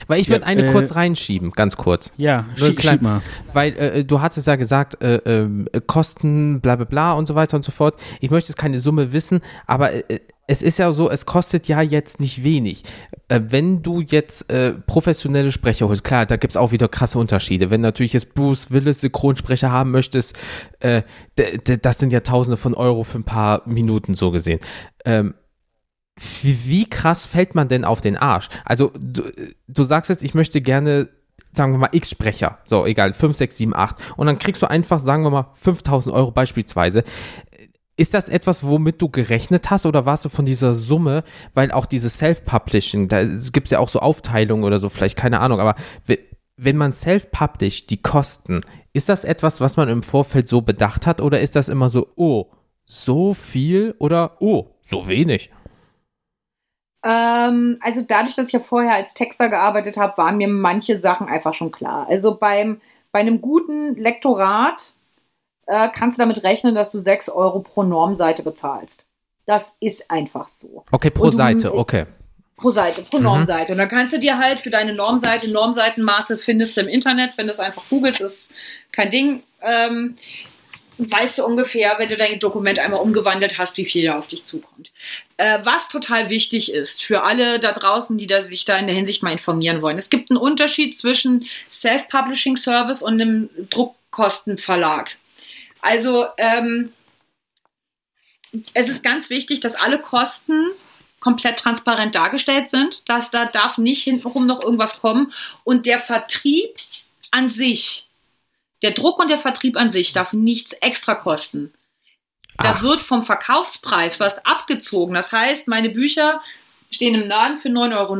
S1: Weil ich würde
S2: Ja,
S1: eine
S2: äh,
S1: kurz reinschieben, ganz kurz.
S2: ja, schieb, schieb mal.
S1: Weil äh, du hattest ja gesagt, äh, ähm, Kosten, bla bla bla und so weiter und so fort. Ich möchte jetzt keine Summe wissen, aber äh, es ist ja so, es kostet ja jetzt nicht wenig. Äh, wenn du jetzt äh, professionelle Sprecher holst, klar, da gibt es auch wieder krasse Unterschiede. Wenn natürlich jetzt Bruce Willis Synchronsprecher haben möchtest, äh, das sind ja Tausende von Euro für ein paar Minuten so gesehen. Ähm, wie, krass fällt man denn auf den Arsch? Also, du, du sagst jetzt, ich möchte gerne, sagen wir mal, X-Sprecher. So, egal, 5, 6, 7, 8. Und dann kriegst du einfach, sagen wir mal, 5000 Euro beispielsweise. Ist das etwas, womit du gerechnet hast oder warst du von dieser Summe, weil auch dieses Self-Publishing, da gibt es ja auch so Aufteilungen oder so, vielleicht keine Ahnung, aber we- wenn man self-published, die Kosten, ist das etwas, was man im Vorfeld so bedacht hat oder ist das immer so, oh, so viel oder oh, so wenig?
S3: Ähm, also dadurch, dass ich ja vorher als Texter gearbeitet habe, waren mir manche Sachen einfach schon klar. Also beim, bei einem guten Lektorat äh, kannst du damit rechnen, dass du 6 Euro pro Normseite bezahlst. Das ist einfach so.
S1: Okay, pro
S3: du-
S1: Seite, okay.
S3: Pro Seite, pro Normseite. Und dann kannst du dir halt für deine Normseite, Normseitenmaße findest du im Internet, wenn du es einfach googelst, ist kein Ding. Ähm, weißt du ungefähr, wenn du dein Dokument einmal umgewandelt hast, wie viel da auf dich zukommt. Äh, was total wichtig ist für alle da draußen, die da, sich da in der Hinsicht mal informieren wollen. Es gibt einen Unterschied zwischen Self-Publishing Service und einem Druckkostenverlag. Also ähm, es ist ganz wichtig, dass alle Kosten komplett transparent dargestellt sind, dass da darf nicht hintenrum noch irgendwas kommen und der Vertrieb an sich, der Druck und der Vertrieb an sich darf nichts extra kosten. Da
S1: Ach.
S3: wird vom Verkaufspreis was abgezogen. Das heißt, meine Bücher stehen im Laden für 9,90 Euro.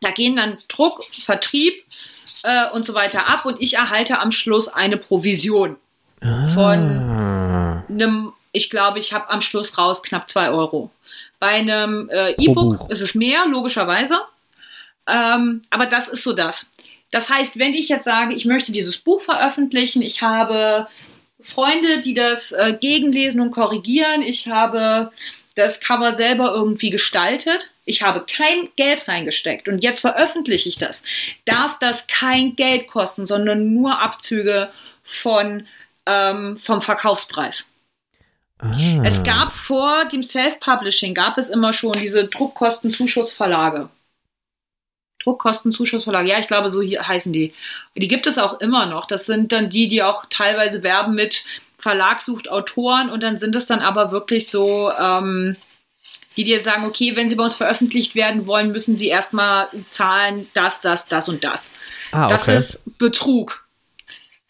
S3: Da gehen dann Druck, Vertrieb äh, und so weiter ab und ich erhalte am Schluss eine Provision von
S1: Ah.
S3: einem, ich glaube, ich habe am Schluss raus knapp 2 Euro. Bei einem äh, E-Book ist es mehr, logischerweise. Ähm, aber das ist so das. Das heißt, wenn ich jetzt sage, ich möchte dieses Buch veröffentlichen, ich habe Freunde, die das äh, gegenlesen und korrigieren, ich habe das Cover selber irgendwie gestaltet, ich habe kein Geld reingesteckt und jetzt veröffentliche ich das, darf das kein Geld kosten, sondern nur Abzüge von, ähm, vom Verkaufspreis.
S1: Ah.
S3: Es gab vor dem Self-Publishing, gab es immer schon diese Druckkostenzuschussverlage. Druckkostenzuschussverlage, ja, ich glaube, so hier heißen die. Die gibt es auch immer noch. Das sind dann die, die auch teilweise werben mit Verlag sucht Autoren und dann sind es dann aber wirklich so, ähm, die dir sagen, okay, wenn sie bei uns veröffentlicht werden wollen, müssen sie erstmal zahlen, das, das, das und das.
S1: Ah,
S3: Das
S1: okay.
S3: ist Betrug.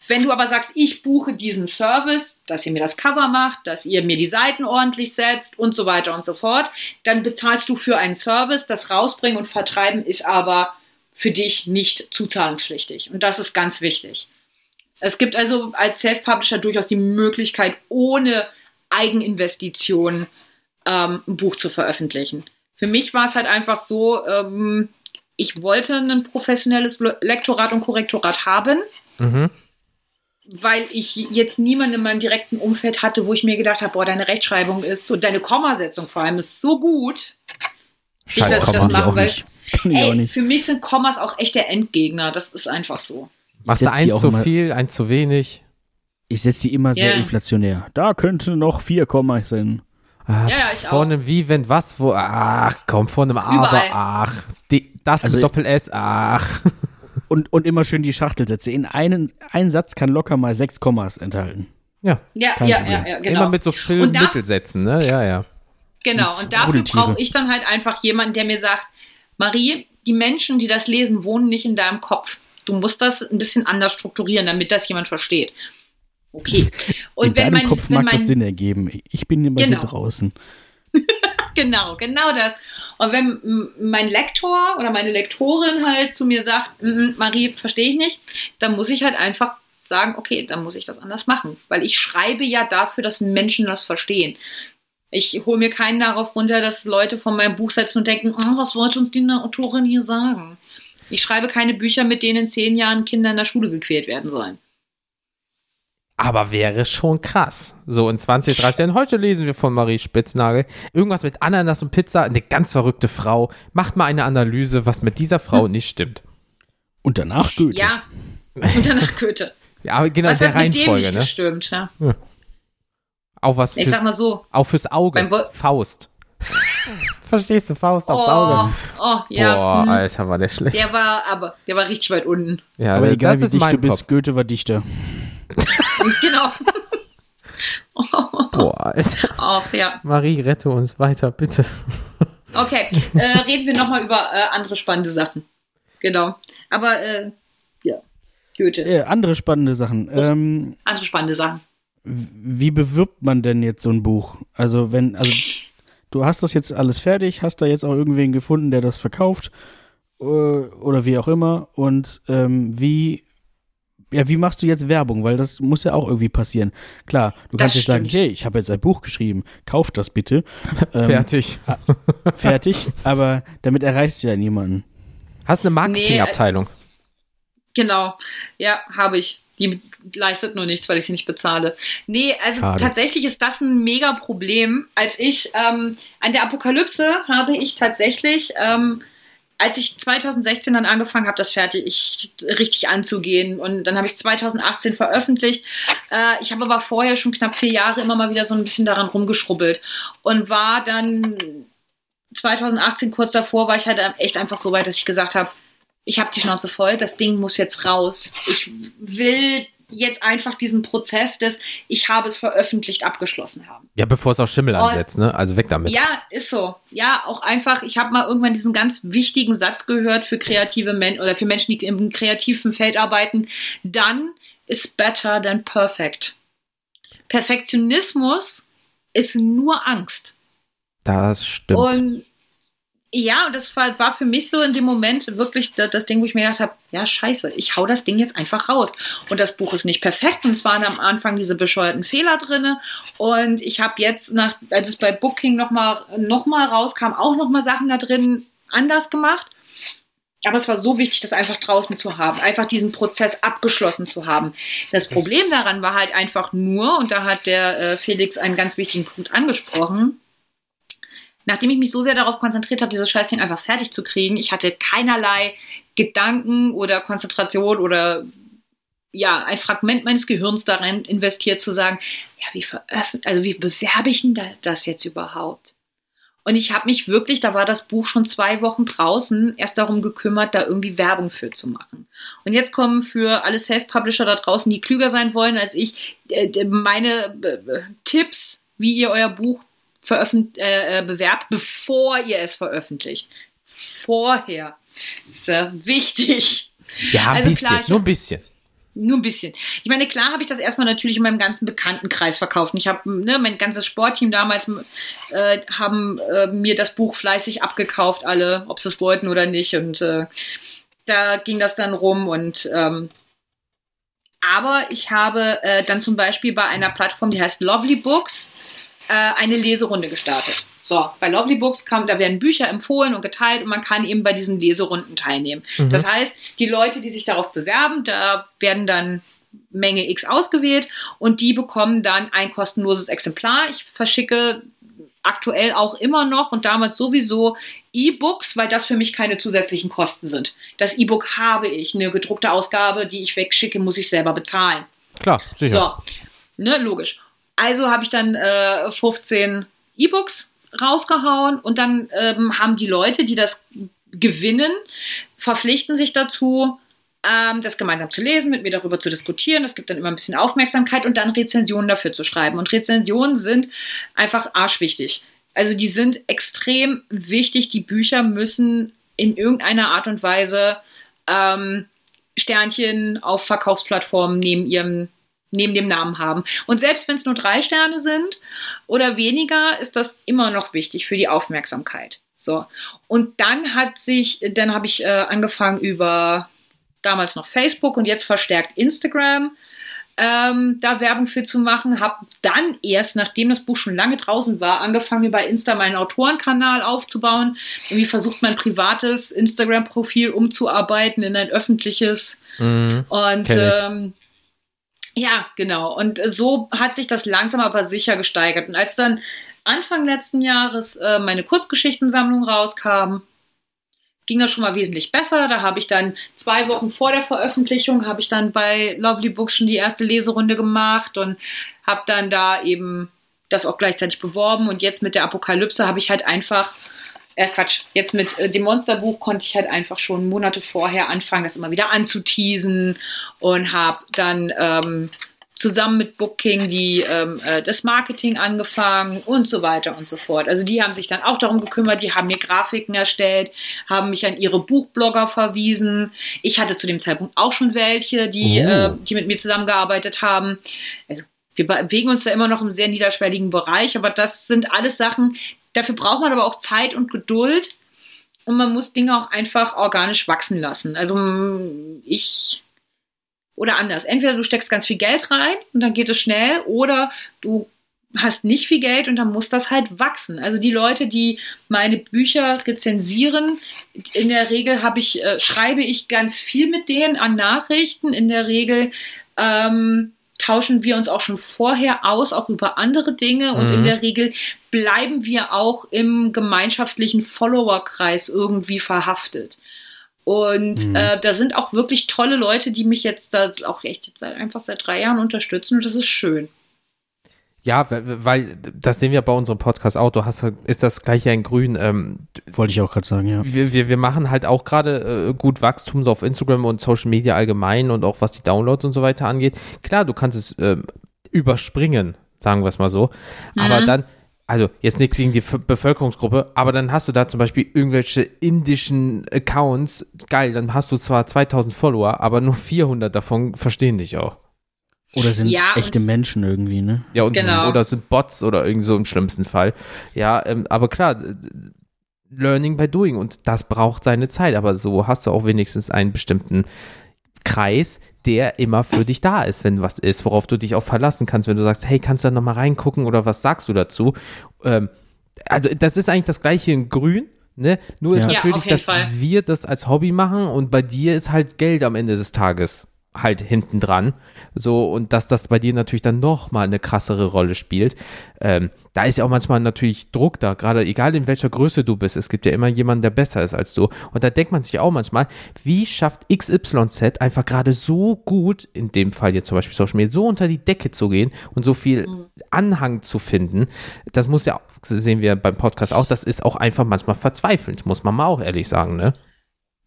S3: Wenn du aber sagst, ich buche diesen Service, dass ihr mir das Cover macht, dass ihr mir die Seiten ordentlich setzt und so weiter und so fort, dann bezahlst du für einen Service. Das Rausbringen und Vertreiben ist aber für dich nicht zuzahlungspflichtig. Und das ist ganz wichtig. Es gibt also als Self-Publisher durchaus die Möglichkeit, ohne Eigeninvestition ähm, ein Buch zu veröffentlichen. Für mich war es halt einfach so, ähm, ich wollte ein professionelles Le- Lektorat und Korrektorat haben,
S1: Mhm.
S3: Weil ich jetzt niemanden in meinem direkten Umfeld hatte, wo ich mir gedacht habe, boah, deine Rechtschreibung ist und deine Kommasetzung vor allem ist so gut.
S1: Scheiß
S3: dass ich das mache, weil- Ey, für mich sind Kommas auch echt der Endgegner. Das ist einfach so.
S1: Machst du eins
S2: auch
S1: zu viel, eins zu wenig?
S2: Ich setze die immer sehr
S3: Ja.
S2: inflationär. Da könnte noch vier Komma sein.
S1: Ah,
S3: Ja, ja, ich
S1: vor
S3: auch.
S1: einem Wie, wenn, was, wo, ach, komm, vor einem Aber,
S3: Überall.
S1: ach, die, das
S2: Also-
S1: mit Doppel-S, ach.
S2: Und, und immer schön die Schachtelsätze. In einen, ein Satz kann locker mal sechs Kommas enthalten.
S1: Ja,
S3: Ja, ja, ja, ja, genau.
S1: immer mit so
S3: da-
S1: Mittelsätzen, ne? Ja, ja.
S3: Genau, und dafür brauche ich dann halt einfach jemanden, der mir sagt, Marie, die Menschen, die das lesen, wohnen nicht in deinem Kopf. Du musst das ein bisschen anders strukturieren, damit das jemand versteht. Okay.
S2: Und in wenn mein, Kopf wenn mag mein, das Sinn ergeben. Ich bin immer genau. hier draußen.
S3: genau, genau das. Und wenn mein Lektor oder meine Lektorin halt zu mir sagt, Marie, verstehe ich nicht, dann muss ich halt einfach sagen, okay, dann muss ich das anders machen. Weil ich schreibe ja dafür, dass Menschen das verstehen. Ich hole mir keinen darauf runter, dass Leute von meinem Buch setzen und denken, oh, was wollte uns die Autorin hier sagen? Ich schreibe keine Bücher, mit denen in zehn Jahren Kinder in der Schule gequält werden sollen.
S1: Aber wäre schon krass. So in 20, 30 Jahren. Heute lesen wir von Marie Spitznagel. Irgendwas mit Ananas und Pizza. Eine ganz verrückte Frau. Macht mal eine Analyse, was mit dieser Frau hm. nicht stimmt.
S2: Und danach Goethe.
S3: Ja. Und danach Goethe.
S1: ja, aber genau was der hat mit dem nicht ne?
S3: gestimmt, ja.
S1: ja. Auch was
S3: fürs, Ich sag mal so.
S1: Auch fürs Auge. Faust. Verstehst du, Faust aufs oh, Auge.
S3: Oh, ja.
S1: Boah, hm. Alter, war der schlecht.
S3: Der war, aber, der war richtig weit unten.
S2: Ja, aber egal wie dicht du bist. Goethe war dichter.
S3: genau.
S1: Boah, Alter.
S3: Ach, ja.
S1: Marie, rette uns weiter, bitte.
S3: Okay, äh, reden wir nochmal über äh, andere spannende Sachen. Genau. Aber, äh, ja, Goethe.
S2: Äh, andere spannende Sachen. Ähm,
S3: andere spannende Sachen.
S2: Wie bewirbt man denn jetzt so ein Buch? Also, wenn, also, du hast das jetzt alles fertig, hast da jetzt auch irgendwen gefunden, der das verkauft äh, oder wie auch immer. Und ähm, wie ja, wie machst du jetzt Werbung? Weil das muss ja auch irgendwie passieren. Klar, du das kannst jetzt sagen, hey, ich habe jetzt ein Buch geschrieben, kauf das bitte.
S1: Ähm, fertig.
S2: Äh, fertig, aber damit erreichst du ja niemanden.
S1: Hast eine Marketingabteilung?
S3: Nee, genau, ja, habe ich. Die leistet nur nichts, weil ich sie nicht bezahle. Nee, also Schade. tatsächlich ist das ein mega Problem. Als ich ähm, an der Apokalypse habe ich tatsächlich ähm, als ich 2016 dann angefangen habe, das fertig ich, richtig anzugehen und dann habe ich 2018 veröffentlicht. Äh, ich habe aber vorher schon knapp vier Jahre immer mal wieder so ein bisschen daran rumgeschrubbelt und war dann 2018 kurz davor, war ich halt echt einfach so weit, dass ich gesagt habe, ich habe die Schnauze voll, das Ding muss jetzt raus. Ich will jetzt einfach diesen Prozess des Ich habe es veröffentlicht abgeschlossen haben.
S1: Ja, bevor es auch Schimmel ansetzt, ne? Also weg damit.
S3: Ja, ist so. Ja, auch einfach, ich habe mal irgendwann diesen ganz wichtigen Satz gehört für kreative Menschen oder für Menschen, die im kreativen Feld arbeiten. Dann ist better than perfect. Perfektionismus ist nur Angst.
S1: Das stimmt.
S3: Und ja, und das war, war, für mich so in dem Moment wirklich das, das Ding, wo ich mir gedacht habe, ja, scheiße, ich hau das Ding jetzt einfach raus. Und das Buch ist nicht perfekt und es waren am Anfang diese bescheuerten Fehler drin. Und ich habe jetzt, nach, als es bei Booking nochmal noch mal rauskam, auch nochmal Sachen da drin anders gemacht. Aber es war so wichtig, das einfach draußen zu haben, einfach diesen Prozess abgeschlossen zu haben. Das Problem daran war halt einfach nur, und da hat der äh, Felix einen ganz wichtigen Punkt angesprochen, nachdem ich mich so sehr darauf konzentriert habe, dieses Scheißding einfach fertig zu kriegen, ich hatte keinerlei Gedanken oder Konzentration oder ja, ein Fragment meines Gehirns darin investiert, zu sagen, ja, wie veröffentlicht, also wie bewerbe ich denn das jetzt überhaupt? Und ich habe mich wirklich, da war das Buch schon zwei Wochen draußen, erst darum gekümmert, da irgendwie Werbung für zu machen. Und jetzt kommen für alle Self-Publisher da draußen, die klüger sein wollen als ich, äh, meine äh, Tipps, wie ihr euer Buch veröffent äh, äh, bewerbt, bevor ihr es veröffentlicht. Vorher. Das ist äh, wichtig.
S1: Ja, ein also bisschen, klar, nur ein bisschen.
S3: Nur ein bisschen. Ich meine, klar habe ich das erstmal natürlich in meinem ganzen Bekanntenkreis verkauft. Ich habe, ne, mein ganzes Sportteam damals äh, haben äh, mir das Buch fleißig abgekauft, alle, ob sie es wollten oder nicht. Und äh, da ging das dann rum und ähm, aber ich habe äh, dann zum Beispiel bei einer Plattform, die heißt Lovely Books, äh, eine Leserunde gestartet. So, bei Lovely Books kam, da werden Bücher empfohlen und geteilt und man kann eben bei diesen Leserunden teilnehmen. Mhm. Das heißt, die Leute, die sich darauf bewerben, da werden dann Menge X ausgewählt und die bekommen dann ein kostenloses Exemplar. Ich verschicke aktuell auch immer noch und damals sowieso E-Books, weil das für mich keine zusätzlichen Kosten sind. Das E-Book habe ich, eine gedruckte Ausgabe, die ich wegschicke, muss ich selber bezahlen.
S1: Klar, sicher.
S3: So, ne, logisch. Also habe ich dann äh, 15 E-Books rausgehauen und dann ähm, haben die Leute, die das gewinnen, verpflichten sich dazu, ähm, das gemeinsam zu lesen, mit mir darüber zu diskutieren. Es gibt dann immer ein bisschen Aufmerksamkeit und dann Rezensionen dafür zu schreiben. Und Rezensionen sind einfach arschwichtig. Also die sind extrem wichtig. Die Bücher müssen in irgendeiner Art und Weise ähm, Sternchen auf Verkaufsplattformen neben ihrem neben dem Namen haben. Und selbst wenn es nur drei Sterne sind oder weniger, ist das immer noch wichtig für die Aufmerksamkeit. So. Und dann hat sich, dann habe ich äh, angefangen über damals noch Facebook und jetzt verstärkt Instagram ähm, da Werbung für zu machen. Habe dann erst, nachdem das Buch schon lange draußen war, angefangen, mir bei Insta meinen Autorenkanal aufzubauen. Irgendwie versucht, mein privates Instagram-Profil umzuarbeiten in ein öffentliches. Mhm, und ähm, ja, genau. Und so hat sich das langsam aber sicher gesteigert. Und als dann Anfang letzten Jahres äh, meine Kurzgeschichtensammlung rauskam, ging das schon mal wesentlich besser. Da habe ich dann zwei Wochen vor der Veröffentlichung, habe ich dann bei Lovely Books schon die erste Leserunde gemacht und habe dann da eben das auch gleichzeitig beworben. Und jetzt mit der Apokalypse habe ich halt einfach, äh Quatsch, jetzt mit äh, dem Monsterbuch konnte ich halt einfach schon Monate vorher anfangen, das immer wieder anzuteasen und habe dann ähm, zusammen mit Booking die ähm, äh, das Marketing angefangen und so weiter und so fort. Also die haben sich dann auch darum gekümmert, die haben mir Grafiken erstellt, haben mich an ihre Buchblogger verwiesen. Ich hatte zu dem Zeitpunkt auch schon welche, die, oh. äh, die mit mir zusammengearbeitet haben. Also wir bewegen uns da immer noch im sehr niederschwelligen Bereich, aber das sind alles Sachen, dafür braucht man aber auch Zeit und Geduld und man muss Dinge auch einfach organisch wachsen lassen. Also ich oder anders. Entweder du steckst ganz viel Geld rein und dann geht es schnell oder du hast nicht viel Geld und dann muss das halt wachsen. Also die Leute, die meine Bücher rezensieren, in der Regel habe ich, äh, schreibe ich ganz viel mit denen an Nachrichten. In der Regel ähm, tauschen wir uns auch schon vorher aus, auch über andere Dinge. Und in mhm. der Regel bleiben wir auch im gemeinschaftlichen Followerkreis irgendwie verhaftet. Und mhm. äh, da sind auch wirklich tolle Leute, die mich jetzt da auch echt seit, einfach seit drei Jahren unterstützen und das ist schön.
S1: Ja, weil das sehen wir bei unserem Podcast auch. Du hast, ist das gleiche in Grün. Ähm,
S2: Wollte ich auch gerade sagen, ja.
S1: Wir, wir, wir machen halt auch gerade äh, gut Wachstum so auf Instagram und Social Media allgemein und auch was die Downloads und so weiter angeht. Klar, du kannst es äh, überspringen, sagen wir es mal so. Mhm. Aber dann also jetzt nichts gegen die Bevölkerungsgruppe, aber dann hast du da zum Beispiel irgendwelche indischen Accounts, geil, dann hast du zwar 2000 Follower, aber nur 400 davon verstehen dich auch.
S2: Oder sind ja, echte Menschen irgendwie, ne?
S1: Ja, und, genau. oder sind Bots oder irgendwie so im schlimmsten Fall. Ja, ähm, aber klar, Learning by Doing und das braucht seine Zeit, aber so hast du auch wenigstens einen bestimmten Kreis, der immer für dich da ist, wenn was ist, worauf du dich auch verlassen kannst, wenn du sagst, hey, kannst du da nochmal reingucken oder was sagst du dazu? Ähm, also das ist eigentlich das gleiche in Grün, ne? Nur ja. ist natürlich, ja, dass Fall. wir das als Hobby machen und bei dir ist halt Geld am Ende des Tages halt hinten dran. So, und dass das bei dir natürlich dann nochmal eine krassere Rolle spielt. Ähm, da ist ja auch manchmal natürlich Druck da, gerade egal in welcher Größe du bist. Es gibt ja immer jemanden, der besser ist als du. Und da denkt man sich auch manchmal, wie schafft XYZ einfach gerade so gut, in dem Fall jetzt zum Beispiel Social Media, so unter die Decke zu gehen und so viel mhm. Anhang zu finden. Das muss ja, sehen wir beim Podcast auch, das ist auch einfach manchmal verzweifelnd, muss man mal auch ehrlich sagen, ne?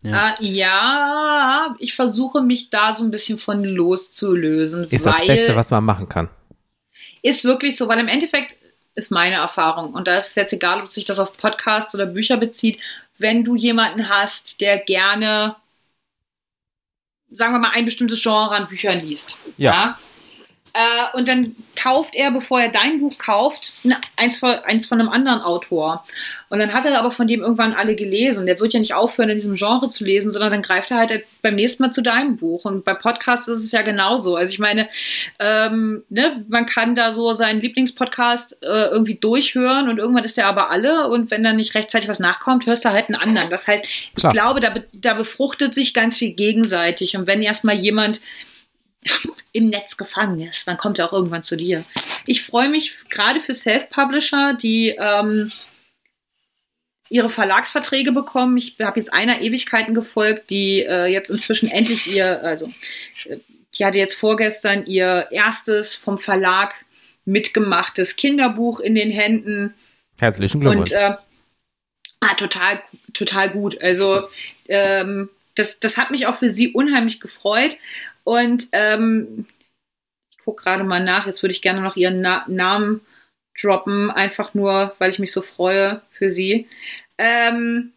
S3: Ja. Äh, ja, ich versuche mich da so ein bisschen von loszulösen.
S1: Ist das Beste, was man machen kann.
S3: Ist wirklich so, weil im Endeffekt ist meine Erfahrung, und da ist es jetzt egal, ob sich das auf Podcasts oder Bücher bezieht, wenn du jemanden hast, der gerne, sagen wir mal, ein bestimmtes Genre an Büchern liest. ja? ja? Äh, und dann kauft er, bevor er dein Buch kauft, eins von, eins von einem anderen Autor. Und dann hat er aber von dem irgendwann alle gelesen. Der wird ja nicht aufhören, in diesem Genre zu lesen, sondern dann greift er halt beim nächsten Mal zu deinem Buch. Und bei Podcasts ist es ja genauso. Also ich meine, ähm, ne, man kann da so seinen Lieblingspodcast äh, irgendwie durchhören und irgendwann ist der aber alle. Und wenn dann nicht rechtzeitig was nachkommt, hörst du halt einen anderen. Das heißt, ich Klar. glaube, da, da befruchtet sich ganz viel gegenseitig. Und wenn erstmal jemand im Netz gefangen ist, dann kommt er auch irgendwann zu dir. Ich freue mich gerade für Self-Publisher, die ähm, ihre Verlagsverträge bekommen. Ich habe jetzt einer Ewigkeiten gefolgt, die äh, jetzt inzwischen endlich ihr, also die hatte jetzt vorgestern ihr erstes vom Verlag mitgemachtes Kinderbuch in den Händen.
S1: Herzlichen Glückwunsch. Und äh,
S3: ah, total, total gut. Also ähm, das, das hat mich auch für sie unheimlich gefreut. Und ähm, ich gucke gerade mal nach, jetzt würde ich gerne noch ihren Na Namen droppen, einfach nur, weil ich mich so freue für sie. Ähm,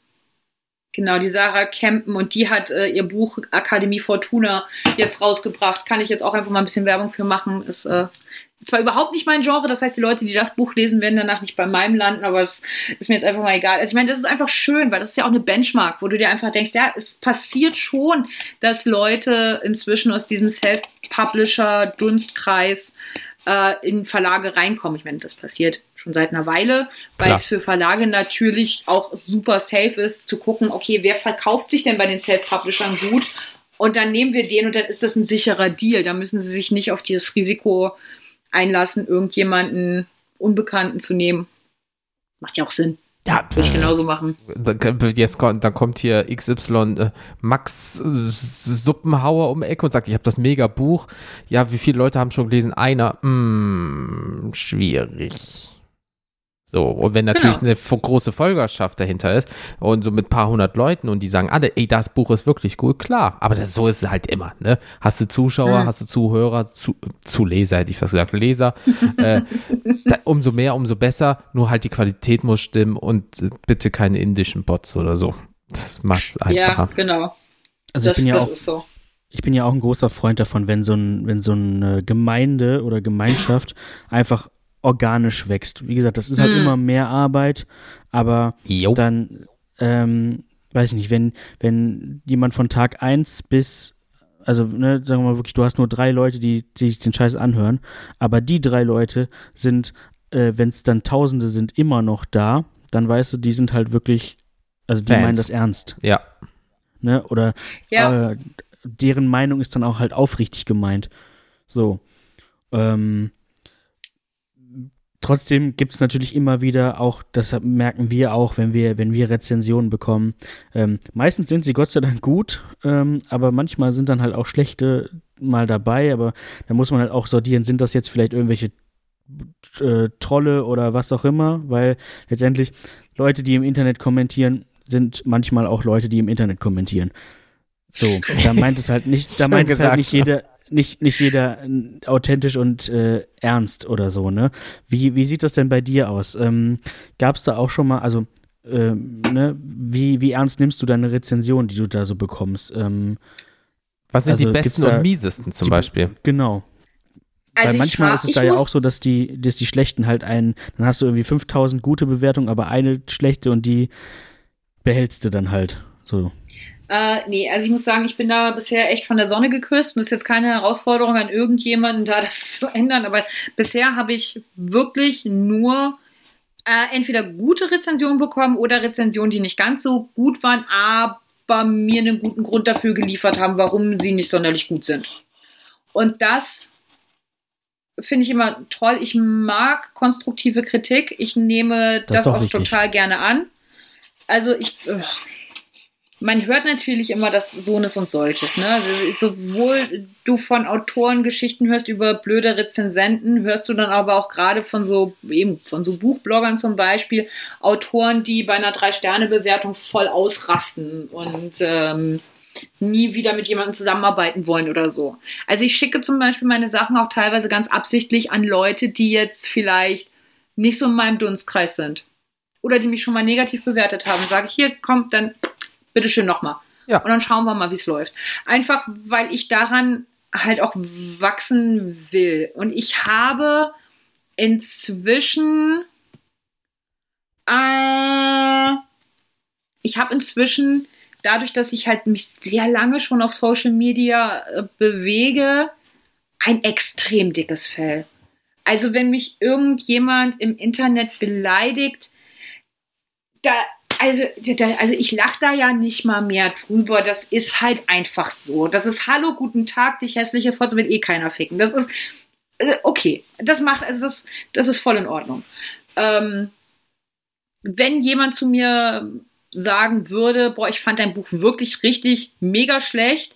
S3: Genau, die Sarah Kempen und die hat äh, ihr Buch Akademie Fortuna jetzt rausgebracht. Kann ich jetzt auch einfach mal ein bisschen Werbung für machen. Ist äh, zwar überhaupt nicht mein Genre, das heißt, die Leute, die das Buch lesen, werden danach nicht bei meinem landen, aber es ist mir jetzt einfach mal egal. Also ich meine, das ist einfach schön, weil das ist ja auch eine Benchmark, wo du dir einfach denkst, ja, es passiert schon, dass Leute inzwischen aus diesem Self-Publisher-Dunstkreis äh, in Verlage reinkommen. Ich meine, das passiert schon seit einer Weile, weil es für Verlage natürlich auch super safe ist, zu gucken, okay, wer verkauft sich denn bei den Self-Publishern gut? Und dann nehmen wir den und dann ist das ein sicherer Deal. Da müssen sie sich nicht auf dieses Risiko einlassen, irgendjemanden Unbekannten zu nehmen. Macht ja auch Sinn.
S1: Ja,
S3: Würde ich genauso machen.
S1: Jetzt kommt, dann kommt hier XY äh, Max äh, Suppenhauer um die Ecke und sagt, ich habe das mega Buch. Ja, wie viele Leute haben schon gelesen? Einer. Hm, schwierig. So, und wenn natürlich
S3: Genau.
S1: eine große Folgerschaft dahinter ist und so mit ein paar hundert Leuten und die sagen alle, ey, das Buch ist wirklich gut, klar. Aber das, so ist es halt immer, ne? Hast du Zuschauer,
S3: Mhm.
S1: hast du Zuhörer, zu, Zuleser, hätte ich fast gesagt, Leser. äh, da, umso mehr, umso besser. Nur halt die Qualität muss stimmen und äh, bitte keine indischen Bots oder so. Das macht's
S3: Ja,
S1: einfacher.
S3: genau.
S2: Also
S3: das
S2: ich bin ja
S3: das
S2: auch
S3: ist so.
S2: ich bin ja auch ein großer Freund davon, wenn so, ein, wenn so eine Gemeinde oder Gemeinschaft einfach organisch wächst. Wie gesagt, das ist halt
S3: Mm.
S2: immer mehr Arbeit, aber
S1: Jo.
S2: dann, ähm, weiß ich nicht, wenn, wenn jemand von Tag 1 bis, also, ne, sagen wir mal wirklich, du hast nur drei Leute, die, die sich den Scheiß anhören, aber die drei Leute sind, äh, wenn es dann Tausende sind, immer noch da, dann weißt du, die sind halt wirklich, also die
S1: Fans.
S2: meinen das ernst,
S1: Ja.
S2: ne, oder
S3: Ja,
S2: äh, deren Meinung ist dann auch halt aufrichtig gemeint. So. Ähm, trotzdem gibt es natürlich immer wieder auch, das merken wir auch, wenn wir, wenn wir Rezensionen bekommen. Ähm, meistens sind sie Gott sei Dank gut, ähm, aber manchmal sind dann halt auch schlechte mal dabei, aber da muss man halt auch sortieren, sind das jetzt vielleicht irgendwelche äh, Trolle oder was auch immer, weil letztendlich Leute, die im Internet kommentieren, sind manchmal auch Leute, die im Internet kommentieren. So, da meint es halt nicht, da meint es halt nicht jeder, nicht, nicht jeder äh, authentisch und äh, ernst oder so, ne? Wie, wie sieht das denn bei dir aus? Ähm, Gab es da auch schon mal, also, ähm, ne, wie, wie ernst nimmst du deine Rezension, die du da so bekommst? Ähm,
S1: Was sind
S2: Also
S1: die besten und miesesten zum
S2: die-
S1: Beispiel?
S2: genau.
S3: also
S2: Weil manchmal ist es da ja auch so, dass die, dass die schlechten halt einen, dann hast du irgendwie 5000 gute Bewertungen, aber eine schlechte und die behältst du dann halt. So.
S3: Äh, nee, also ich muss sagen, ich bin da bisher echt von der Sonne geküsst und es ist jetzt keine Herausforderung an irgendjemanden, da das zu ändern, aber bisher habe ich wirklich nur äh, entweder gute Rezensionen bekommen oder Rezensionen, die nicht ganz so gut waren, aber mir einen guten Grund dafür geliefert haben, warum sie nicht sonderlich gut sind. Und das finde ich immer toll. Ich mag konstruktive Kritik. Ich nehme
S2: Das
S3: das,
S2: auch wichtig.
S3: total gerne an. Also ich, äh, man hört natürlich immer das Sohnes und solches. Ne? Also sowohl du von Autoren Geschichten hörst über blöde Rezensenten, hörst du dann aber auch gerade von so eben von so Buchbloggern zum Beispiel Autoren, die bei einer Drei-Sterne-Bewertung voll ausrasten und ähm, nie wieder mit jemandem zusammenarbeiten wollen oder so. Also ich schicke zum Beispiel meine Sachen auch teilweise ganz absichtlich an Leute, die jetzt vielleicht nicht so in meinem Dunstkreis sind. Oder die mich schon mal negativ bewertet haben. Sage ich, hier, komm, dann bitteschön nochmal.
S1: Ja.
S3: Und dann schauen wir mal, wie es läuft. Einfach, weil ich daran halt auch wachsen will. Und ich habe inzwischen, äh, ich habe inzwischen, dadurch, dass ich halt mich sehr lange schon auf Social Media äh, bewege, ein extrem dickes Fell. Also wenn mich irgendjemand im Internet beleidigt, da, also, also ich lache da ja nicht mal mehr drüber. Das ist halt einfach so. Das ist Hallo, guten Tag, dich hässliche Fotze will eh keiner ficken. Das ist äh, okay. Das macht, also das, das ist voll in Ordnung. Ähm, wenn jemand zu mir sagen würde, boah, ich fand dein Buch wirklich richtig mega schlecht,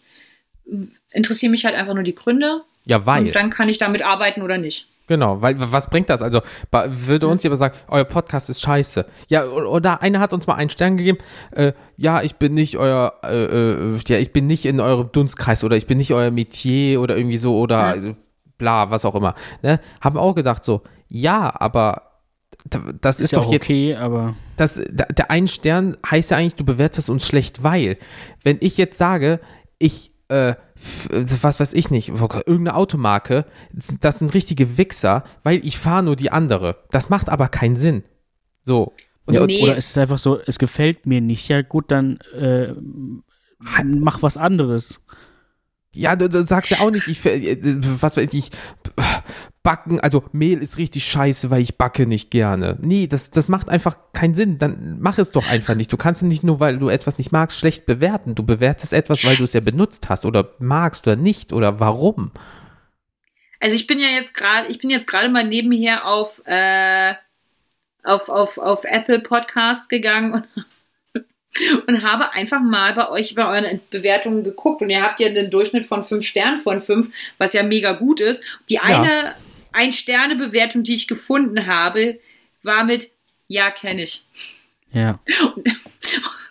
S3: interessieren mich halt einfach nur die Gründe.
S1: Ja, weil.
S3: Und dann kann ich damit arbeiten oder nicht.
S1: Genau, weil was bringt das? Also würde uns jemand sagen, euer Podcast ist scheiße. Ja, oder einer hat uns mal einen Stern gegeben, äh, ja, ich bin nicht euer, äh, äh, ja, ich bin nicht in eurem Dunstkreis oder ich bin nicht euer Metier oder irgendwie so oder
S3: Ja.
S1: äh, bla, was auch immer. Ne? Haben auch gedacht so, ja, aber das ist,
S2: ja
S1: doch
S2: auch
S1: jetzt,
S2: okay, aber
S1: das, da- der ein Stern heißt ja eigentlich, du bewertest uns schlecht, weil, wenn ich jetzt sage, ich, äh, was weiß ich nicht, irgendeine Automarke, das sind richtige Wichser, weil ich fahre nur die andere. Das macht aber keinen Sinn. So. Und,
S2: ja,
S3: Nee.
S2: oder es ist einfach so, es gefällt mir nicht. Ja gut, dann äh, mach was anderes.
S1: Ja, du, du sagst ja auch nicht, ich, äh, was weiß ich, backen, also Mehl ist richtig scheiße, weil ich backe nicht gerne. Nee, das, das macht einfach keinen Sinn. Dann mach es doch einfach nicht. Du kannst nicht nur, weil du etwas nicht magst, schlecht bewerten. Du bewertest etwas, weil du es ja benutzt hast oder magst oder nicht oder warum.
S3: Also ich bin ja jetzt gerade, ich bin jetzt gerade mal nebenher auf, äh, auf, auf, auf Apple Podcast gegangen und, und habe einfach mal bei euch bei euren Bewertungen geguckt und ihr habt ja den Durchschnitt von fünf Sternen von fünf, was ja mega gut ist. Die eine Ein-Sterne-Bewertung, die ich gefunden habe, war mit Ja, kenne ich.
S2: Ja.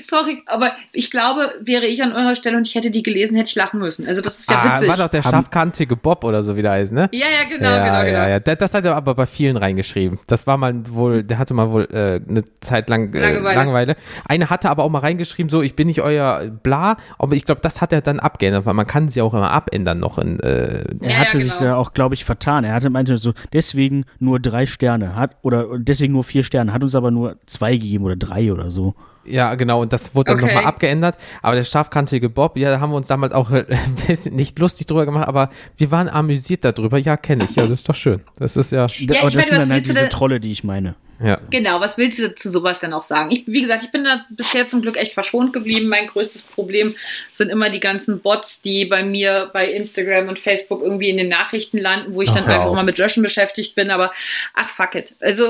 S3: Sorry, aber ich glaube, wäre ich an eurer Stelle und ich hätte die gelesen, hätte ich lachen müssen. Also das ist ja
S1: ah,
S3: witzig.
S1: war doch der scharfkantige Bob oder so wie der heißt, ne?
S3: ja, ja, genau,
S1: ja,
S3: genau, genau.
S1: ja, ja. Das, hat er aber bei vielen reingeschrieben. Das war mal wohl, der hatte mal wohl äh, eine Zeit lang äh,
S3: Langeweile.
S1: Langeweile. Eine hatte aber auch mal reingeschrieben, so, ich bin nicht euer Bla, aber ich glaube, das hat er dann abgeändert, weil man kann sie auch immer abändern noch in, äh,
S2: Er
S3: Ja,
S2: hatte
S3: ja,
S2: sich
S3: genau.
S2: da auch, glaube ich, vertan. Er hatte meinte so, deswegen nur drei Sterne hat oder deswegen nur vier Sterne, hat uns aber nur zwei gegeben oder drei oder so.
S1: Ja, genau, und das wurde dann
S3: Okay.
S1: nochmal abgeändert. Aber der scharfkantige Bob, ja, da haben wir uns damals auch ein bisschen nicht lustig drüber gemacht, aber wir waren amüsiert darüber. Ja, kenne ich. Ja, das ist doch schön. Das ist ja,
S2: Da-
S3: ich
S2: aber das
S3: meine,
S2: sind dann halt diese
S3: denn-
S2: Trolle, die ich meine.
S1: ja.
S3: Genau, was willst du zu sowas denn auch sagen? Ich, wie gesagt, ich bin da bisher zum Glück echt verschont geblieben. Mein größtes Problem sind immer die ganzen Bots, die bei mir bei Instagram und Facebook irgendwie in den Nachrichten landen, wo ich
S1: Ach,
S3: dann einfach
S1: auf.
S3: mal mit Löschen beschäftigt bin. Aber ach, fuck it. Also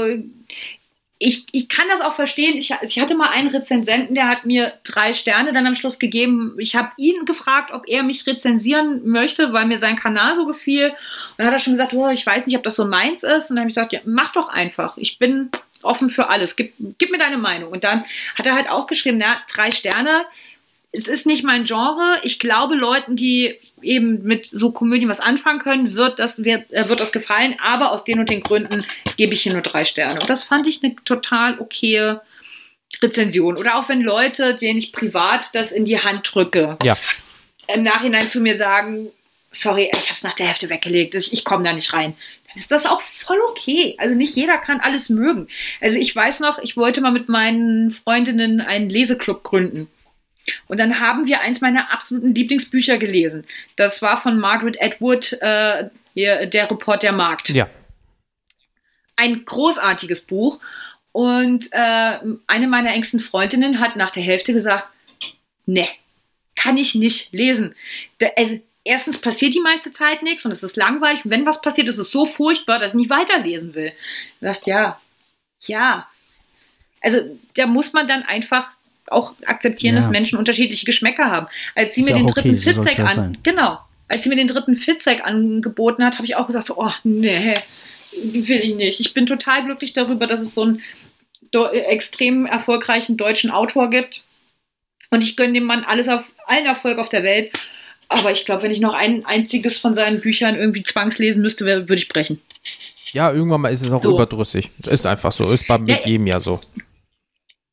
S3: ich, ich kann das auch verstehen. Ich, ich hatte mal einen Rezensenten, der hat mir drei Sterne dann am Schluss gegeben. Ich habe ihn gefragt, ob er mich rezensieren möchte, weil mir sein Kanal so gefiel. Und dann hat er schon gesagt, oh, ich weiß nicht, ob das so meins ist. Und dann habe ich gesagt, ja, mach doch einfach. Ich bin offen für alles. Gib, gib mir deine Meinung. Und dann hat er halt auch geschrieben, na, drei Sterne. Es ist nicht mein Genre. Ich glaube, Leuten, die eben mit so Komödien was anfangen können, wird das, wird, äh, wird das gefallen. Aber aus den und den Gründen gebe ich hier nur drei Sterne. Und das fand ich eine total okaye Rezension. Oder auch wenn Leute, denen ich privat das in die Hand drücke,
S1: Ja.
S3: im Nachhinein zu mir sagen, sorry, ich habe es nach der Hälfte weggelegt, ich, ich komme da nicht rein. Dann ist das auch voll okay. Also nicht jeder kann alles mögen. Also ich weiß noch, ich wollte mal mit meinen Freundinnen einen Leseclub gründen. Und dann haben wir eins meiner absoluten Lieblingsbücher gelesen. Das war von Margaret Atwood, äh, hier, der Report der Markt
S1: Ja.
S3: ein großartiges Buch. Und äh, eine meiner engsten Freundinnen hat nach der Hälfte gesagt, ne, kann ich nicht lesen. Da, also, erstens passiert die meiste Zeit nichts und es ist langweilig. Und wenn was passiert, ist es so furchtbar, dass ich nicht weiterlesen will. Ich dachte, ja, ja. Also da muss man dann einfach auch akzeptieren,
S2: Ja.
S3: dass Menschen unterschiedliche Geschmäcker haben. Als sie
S2: Ist
S3: mir
S2: ja
S3: den
S2: okay,
S3: dritten
S2: so soll's
S3: Fitzek an,
S2: sein.
S3: genau, als sie mir den dritten Fitzek angeboten hat, habe ich auch gesagt, so, oh nee, will ich nicht. Ich bin total glücklich darüber, dass es so einen do- extrem erfolgreichen deutschen Autor gibt. Und ich gönne dem Mann alles auf allen Erfolg auf der Welt. Aber ich glaube, wenn ich noch ein einziges von seinen Büchern irgendwie zwangslesen müsste, würde ich brechen.
S1: Ja, irgendwann mal ist es auch
S3: So.
S1: überdrüssig. Ist einfach so. Ist bei mit
S3: Ja.
S1: jedem ja so.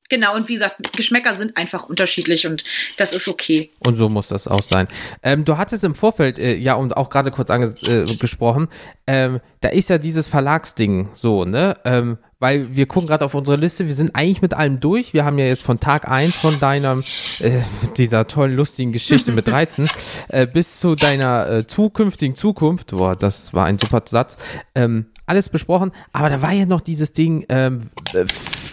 S3: Genau, und wie gesagt, Geschmäcker sind einfach unterschiedlich und das ist okay.
S1: Und so muss das auch sein. Ähm, du hattest im Vorfeld, äh, ja, und auch gerade kurz angesprochen, äh, gesprochen, ähm, da ist ja dieses Verlagsding so, ne? Ähm, weil wir gucken gerade auf unsere Liste, wir sind eigentlich mit allem durch. Wir haben ja jetzt von Tag 1 von deiner, äh, dieser tollen, lustigen Geschichte mit 13 äh, bis zu deiner äh, zukünftigen Zukunft, boah, das war ein super Satz, ähm, alles besprochen. Aber da war ja noch dieses Ding, ähm, äh,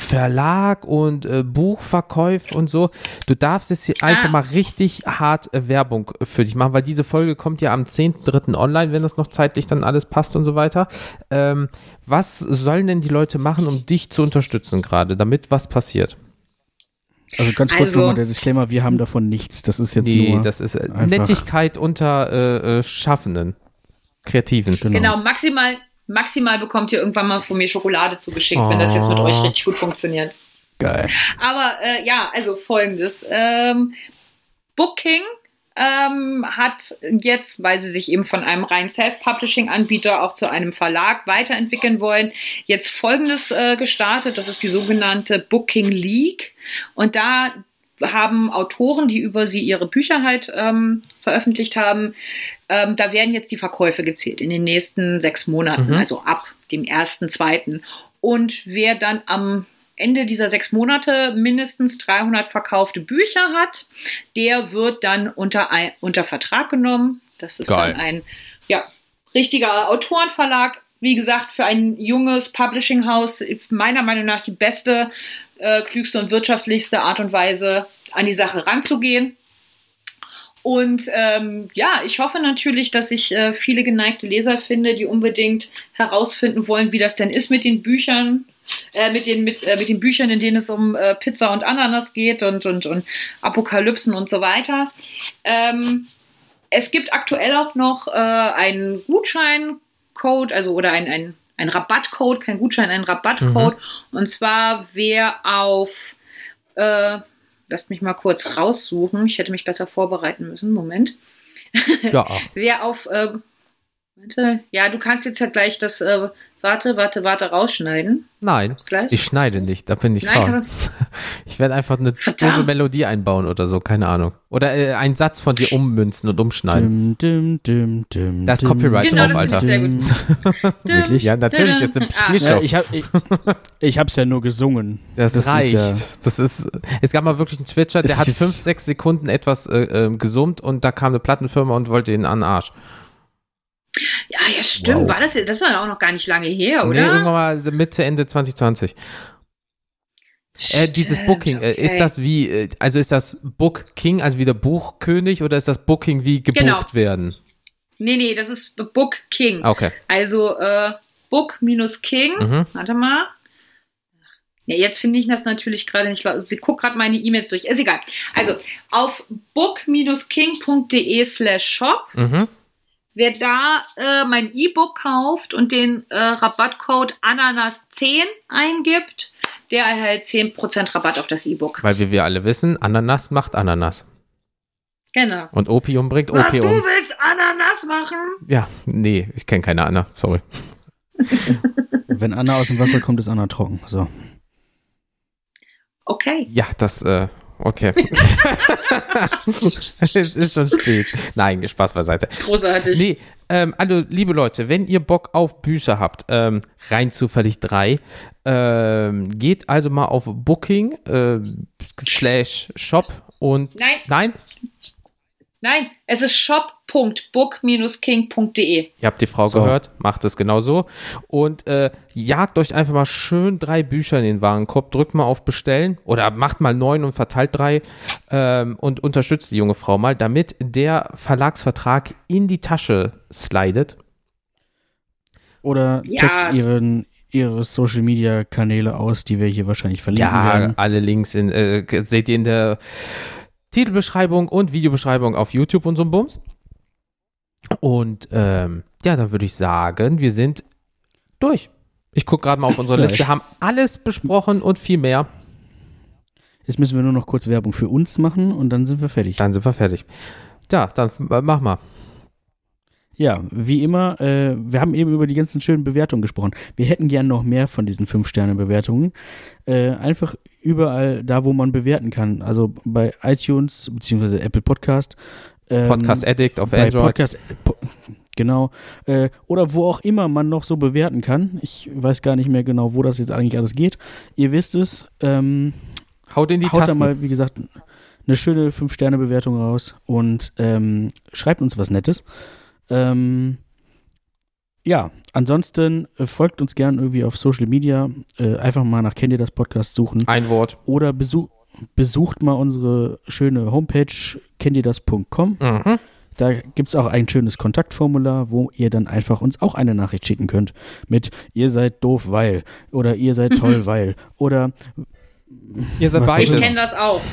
S1: Verlag und äh, Buchverkäuf und so. Du darfst jetzt hier einfach
S3: Ah.
S1: mal richtig hart äh, Werbung für dich machen, weil diese Folge kommt ja am 10.3. online, wenn das noch zeitlich dann alles passt und so weiter. Ähm, was sollen denn die Leute machen, um dich zu unterstützen gerade, damit was passiert?
S2: Also ganz kurz
S3: Also-
S2: nochmal der Disclaimer, wir haben davon nichts. Das ist jetzt
S1: Nee,
S2: nur.
S1: das ist äh,
S2: einfach-
S1: Nettigkeit unter äh, äh, Schaffenden, Kreativen.
S2: Genau.
S3: Genau, maximal, maximal bekommt ihr irgendwann mal von mir Schokolade zugeschickt, wenn das jetzt mit
S1: Oh.
S3: euch richtig gut funktioniert.
S2: Geil.
S3: Aber äh, ja, also folgendes. Ähm, Booking ähm, hat jetzt, weil sie sich eben von einem rein Self-Publishing-Anbieter auch zu einem Verlag weiterentwickeln wollen, jetzt Folgendes äh, gestartet. Das ist die sogenannte Booking League. Und da haben Autoren, die über sie ihre Bücher halt ähm, veröffentlicht haben, ähm, da werden jetzt die Verkäufe gezählt in den nächsten sechs Monaten,
S1: Mhm.
S3: also ab dem ersten, zweiten. Und wer dann am Ende dieser sechs Monate mindestens 300 verkaufte Bücher hat, der wird dann unter, ein, unter Vertrag genommen. Das ist
S1: Geil.
S3: dann ein ja, richtiger Autorenverlag. Wie gesagt, für ein junges Publishing-Haus meiner Meinung nach die beste, äh, klügste und wirtschaftlichste Art und Weise, an die Sache ranzugehen. Und ähm, ja, ich hoffe natürlich, dass ich äh, viele geneigte Leser finde, die unbedingt herausfinden wollen, wie das denn ist mit den Büchern, äh, mit, den, mit, äh, mit den Büchern, in denen es um äh, Pizza und Ananas geht und, und, und Apokalypsen und so weiter. Ähm, es gibt aktuell auch noch äh, einen Gutscheincode, also oder ein, ein, ein Rabattcode, kein Gutschein, ein Rabattcode. Und zwar wer auf, äh, lasst mich mal kurz raussuchen, ich hätte mich besser vorbereiten müssen, Moment.
S1: Ja,
S3: Wer auf, äh, ja, du kannst jetzt ja gleich das, äh, warte, warte, warte, rausschneiden.
S1: nein, ich schneide nicht, da bin ich
S3: Nein,
S1: faul.
S3: kannst
S1: Ich werde einfach eine doofe Melodie einbauen oder so, keine Ahnung. Oder äh, einen Satz von dir ummünzen und umschneiden.
S2: Dim, dim, dim, dim,
S1: Das ist Copyright
S3: Genau,
S1: drauf,
S3: das
S1: Alter.
S3: sehr gut.
S2: Wirklich?
S1: Ja, natürlich, ist eine
S3: Ah.
S1: Spielshow.
S2: Ja, ich, hab, ich, ich hab's ja nur gesungen.
S1: Das,
S2: ist
S1: reicht.
S2: ja-
S1: das ist, es gab mal wirklich einen Twitcher, der
S2: Es
S1: hat
S2: ist-
S1: fünf, sechs Sekunden etwas äh, äh, gesummt und da kam eine Plattenfirma und wollte ihn an den Arsch.
S3: Ja, ja, stimmt.
S1: Wow.
S3: War das, das war ja auch noch gar nicht lange her,
S1: Nee,
S3: oder?
S1: irgendwann mal Mitte, Ende 2020. Äh, dieses Booking, äh, ist
S3: okay.
S1: das wie, äh, also ist das Book King, also wie der Buchkönig, oder ist das Booking wie gebucht
S3: Genau.
S1: werden?
S3: Nee, nee, das ist Book King.
S1: Ah, Okay.
S3: Also äh, Book minus King.
S1: Mhm.
S3: Warte mal. Ja, jetzt finde ich das natürlich gerade nicht. Sie guckt gerade meine E-Mails durch. Ist egal. Also auf book-king.de slash shop.
S1: Mhm.
S3: Wer da äh, mein E-Book kauft und den äh, Rabattcode Ananas10 eingibt, der erhält 10% Rabatt auf das E-Book.
S1: Weil wie wir alle wissen, Ananas macht Ananas.
S3: Genau.
S1: Und Opium bringt
S3: Was, du
S1: Opium.
S3: willst Ananas machen?
S1: Ja, nee, ich kenne keine Anna, sorry.
S2: Wenn Anna aus dem Wasser kommt, ist Anna trocken. So.
S3: Okay.
S1: Ja, das, äh, okay. es ist schon spät. Nein, Spaß beiseite.
S3: Großartig.
S1: Nee, ähm, also, liebe Leute, wenn ihr Bock auf Bücher habt, ähm, rein zufällig drei, ähm, geht also mal auf Booking ähm, slash Shop und.
S3: Nein.
S1: Nein?
S3: Nein, es ist shop.book-king.de.
S1: Ihr habt die Frau
S2: So.
S1: gehört, macht es genau so. Und äh, jagt euch einfach mal schön drei Bücher in den Warenkorb, drückt mal auf Bestellen oder macht mal neun und verteilt drei ähm, und unterstützt die junge Frau mal, damit der Verlagsvertrag in die Tasche slidet.
S2: Oder checkt
S3: es-
S2: ihren, ihre Social Media Kanäle aus, die wir hier wahrscheinlich verlinken
S1: Ja,
S2: werden.
S1: alle Links in, äh, seht ihr in der Titelbeschreibung und Videobeschreibung auf YouTube und so ein Bums. Und ähm, ja, dann würde ich sagen, wir sind durch. Ich gucke gerade mal auf unsere Liste,
S2: ich-
S1: haben alles besprochen und viel mehr.
S2: Jetzt müssen wir nur noch kurz Werbung für uns machen und dann sind wir fertig.
S1: Dann sind wir fertig. Ja, dann äh, mach mal.
S2: Ja, wie immer, äh, wir haben eben über die ganzen schönen Bewertungen gesprochen. Wir hätten gern noch mehr von diesen 5-Sterne-Bewertungen. Äh, einfach überall da, wo man bewerten kann. Also bei iTunes bzw. Apple Podcast. Ähm,
S1: Podcast Addict auf Android.
S2: Podcast, po, genau. Äh, oder wo auch immer man noch so bewerten kann. Ich weiß gar nicht mehr genau, wo das jetzt eigentlich alles geht. Ihr wisst es. Ähm,
S1: Haut in die
S2: haut da
S1: Tasten.
S2: mal, wie gesagt, eine schöne 5-Sterne-Bewertung raus und ähm, schreibt uns was Nettes. Ähm, ja, ansonsten äh, folgt uns gern irgendwie auf Social Media. Äh, einfach mal nach Kennt ihr das Podcast suchen.
S1: Ein Wort.
S2: Oder besuch, besucht mal unsere schöne Homepage kenntierdas.com.
S1: Mhm.
S2: Da gibt es auch ein schönes Kontaktformular, wo ihr dann einfach uns auch eine Nachricht schicken könnt. Mit ihr seid doof, weil. Oder ihr seid toll, weil. Oder
S1: Ihr seid beides.
S3: Ich kenne das auch.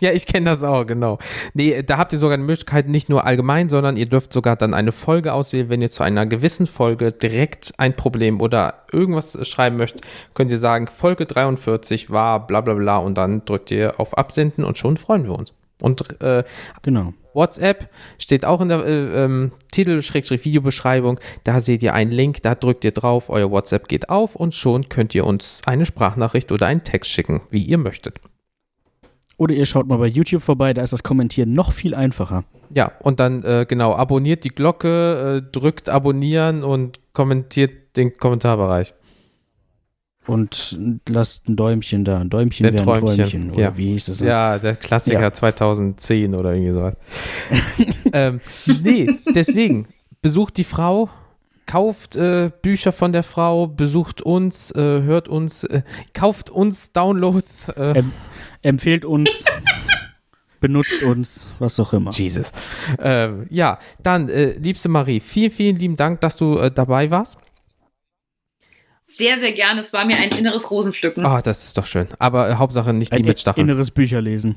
S1: Ja, ich kenne das auch, genau. Nee, da habt ihr sogar eine Möglichkeit, nicht nur allgemein, sondern ihr dürft sogar dann eine Folge auswählen. Wenn ihr zu einer gewissen Folge direkt ein Problem oder irgendwas schreiben möchtet, könnt ihr sagen, Folge 43 war bla bla bla und dann drückt ihr auf Absenden und schon freuen wir uns. Und äh,
S2: Genau.
S1: WhatsApp steht auch in der äh, ähm, Titel-Videobeschreibung. Da seht ihr einen Link, da drückt ihr drauf, euer WhatsApp geht auf und schon könnt ihr uns eine Sprachnachricht oder einen Text schicken, wie ihr möchtet.
S2: Oder ihr schaut mal bei YouTube vorbei, da ist das Kommentieren noch viel einfacher.
S1: Ja, und dann äh, genau, abonniert die Glocke, äh, drückt abonnieren und kommentiert den Kommentarbereich.
S2: Und lasst ein Däumchen da. Ein Däumchen
S1: Der
S2: wäre ein
S1: Träumchen,
S2: Träumchen. Oder
S1: ja.
S2: wie hieß es?
S1: Ja, der Klassiker
S2: Ja.
S1: 2010 oder irgendwie sowas. ähm, nee, deswegen, besucht die Frau, kauft äh, Bücher von der Frau, besucht uns, äh, hört uns, äh, kauft uns Downloads. Äh,
S2: Ähm, Empfehlt uns, benutzt uns, was auch immer.
S1: Jesus. Ähm, ja, dann, äh, liebste Marie, vielen, vielen lieben Dank, dass du äh, dabei warst.
S3: Sehr, sehr gerne. Es war mir ein inneres Rosenpflücken.
S1: Ah, das ist doch schön. Aber äh, Hauptsache nicht die
S2: Ein
S1: mit Stacheln.
S2: inneres Bücherlesen.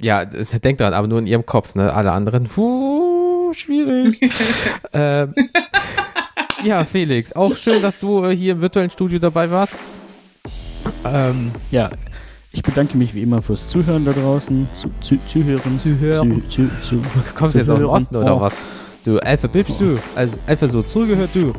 S1: Ja, d- denkt dran, aber nur in ihrem Kopf, ne? Alle anderen, puh, schwierig. ähm, ja, Felix, auch schön, dass du äh, hier im virtuellen Studio dabei warst. Ähm,
S2: Ja, ich bedanke mich wie immer fürs Zuhören da draußen. Zu, zu, zuhören.
S1: Zuhören.
S2: Zu, zu, zu.
S1: kommst du jetzt aus dem
S2: Zuhören.
S1: Osten oder
S2: Oh.
S1: was? Du, Alpha Bibst du? Also, Alpha so zugehört du?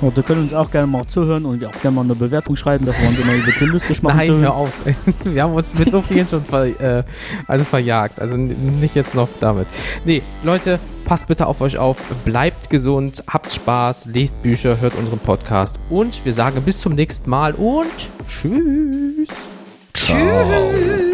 S2: Und ihr könnt uns auch gerne mal zuhören und auch gerne mal eine Bewertung schreiben, dass wir uns immer optimistisch machen
S1: Nein,
S2: können.
S1: hör auf. Wir haben uns mit so vielen schon ver, äh, also verjagt. Also nicht jetzt noch damit. Nee, Leute, passt bitte auf euch auf. Bleibt gesund, habt Spaß, lest Bücher, hört unseren Podcast. Und wir sagen bis zum nächsten Mal und tschüss.
S2: Ciao.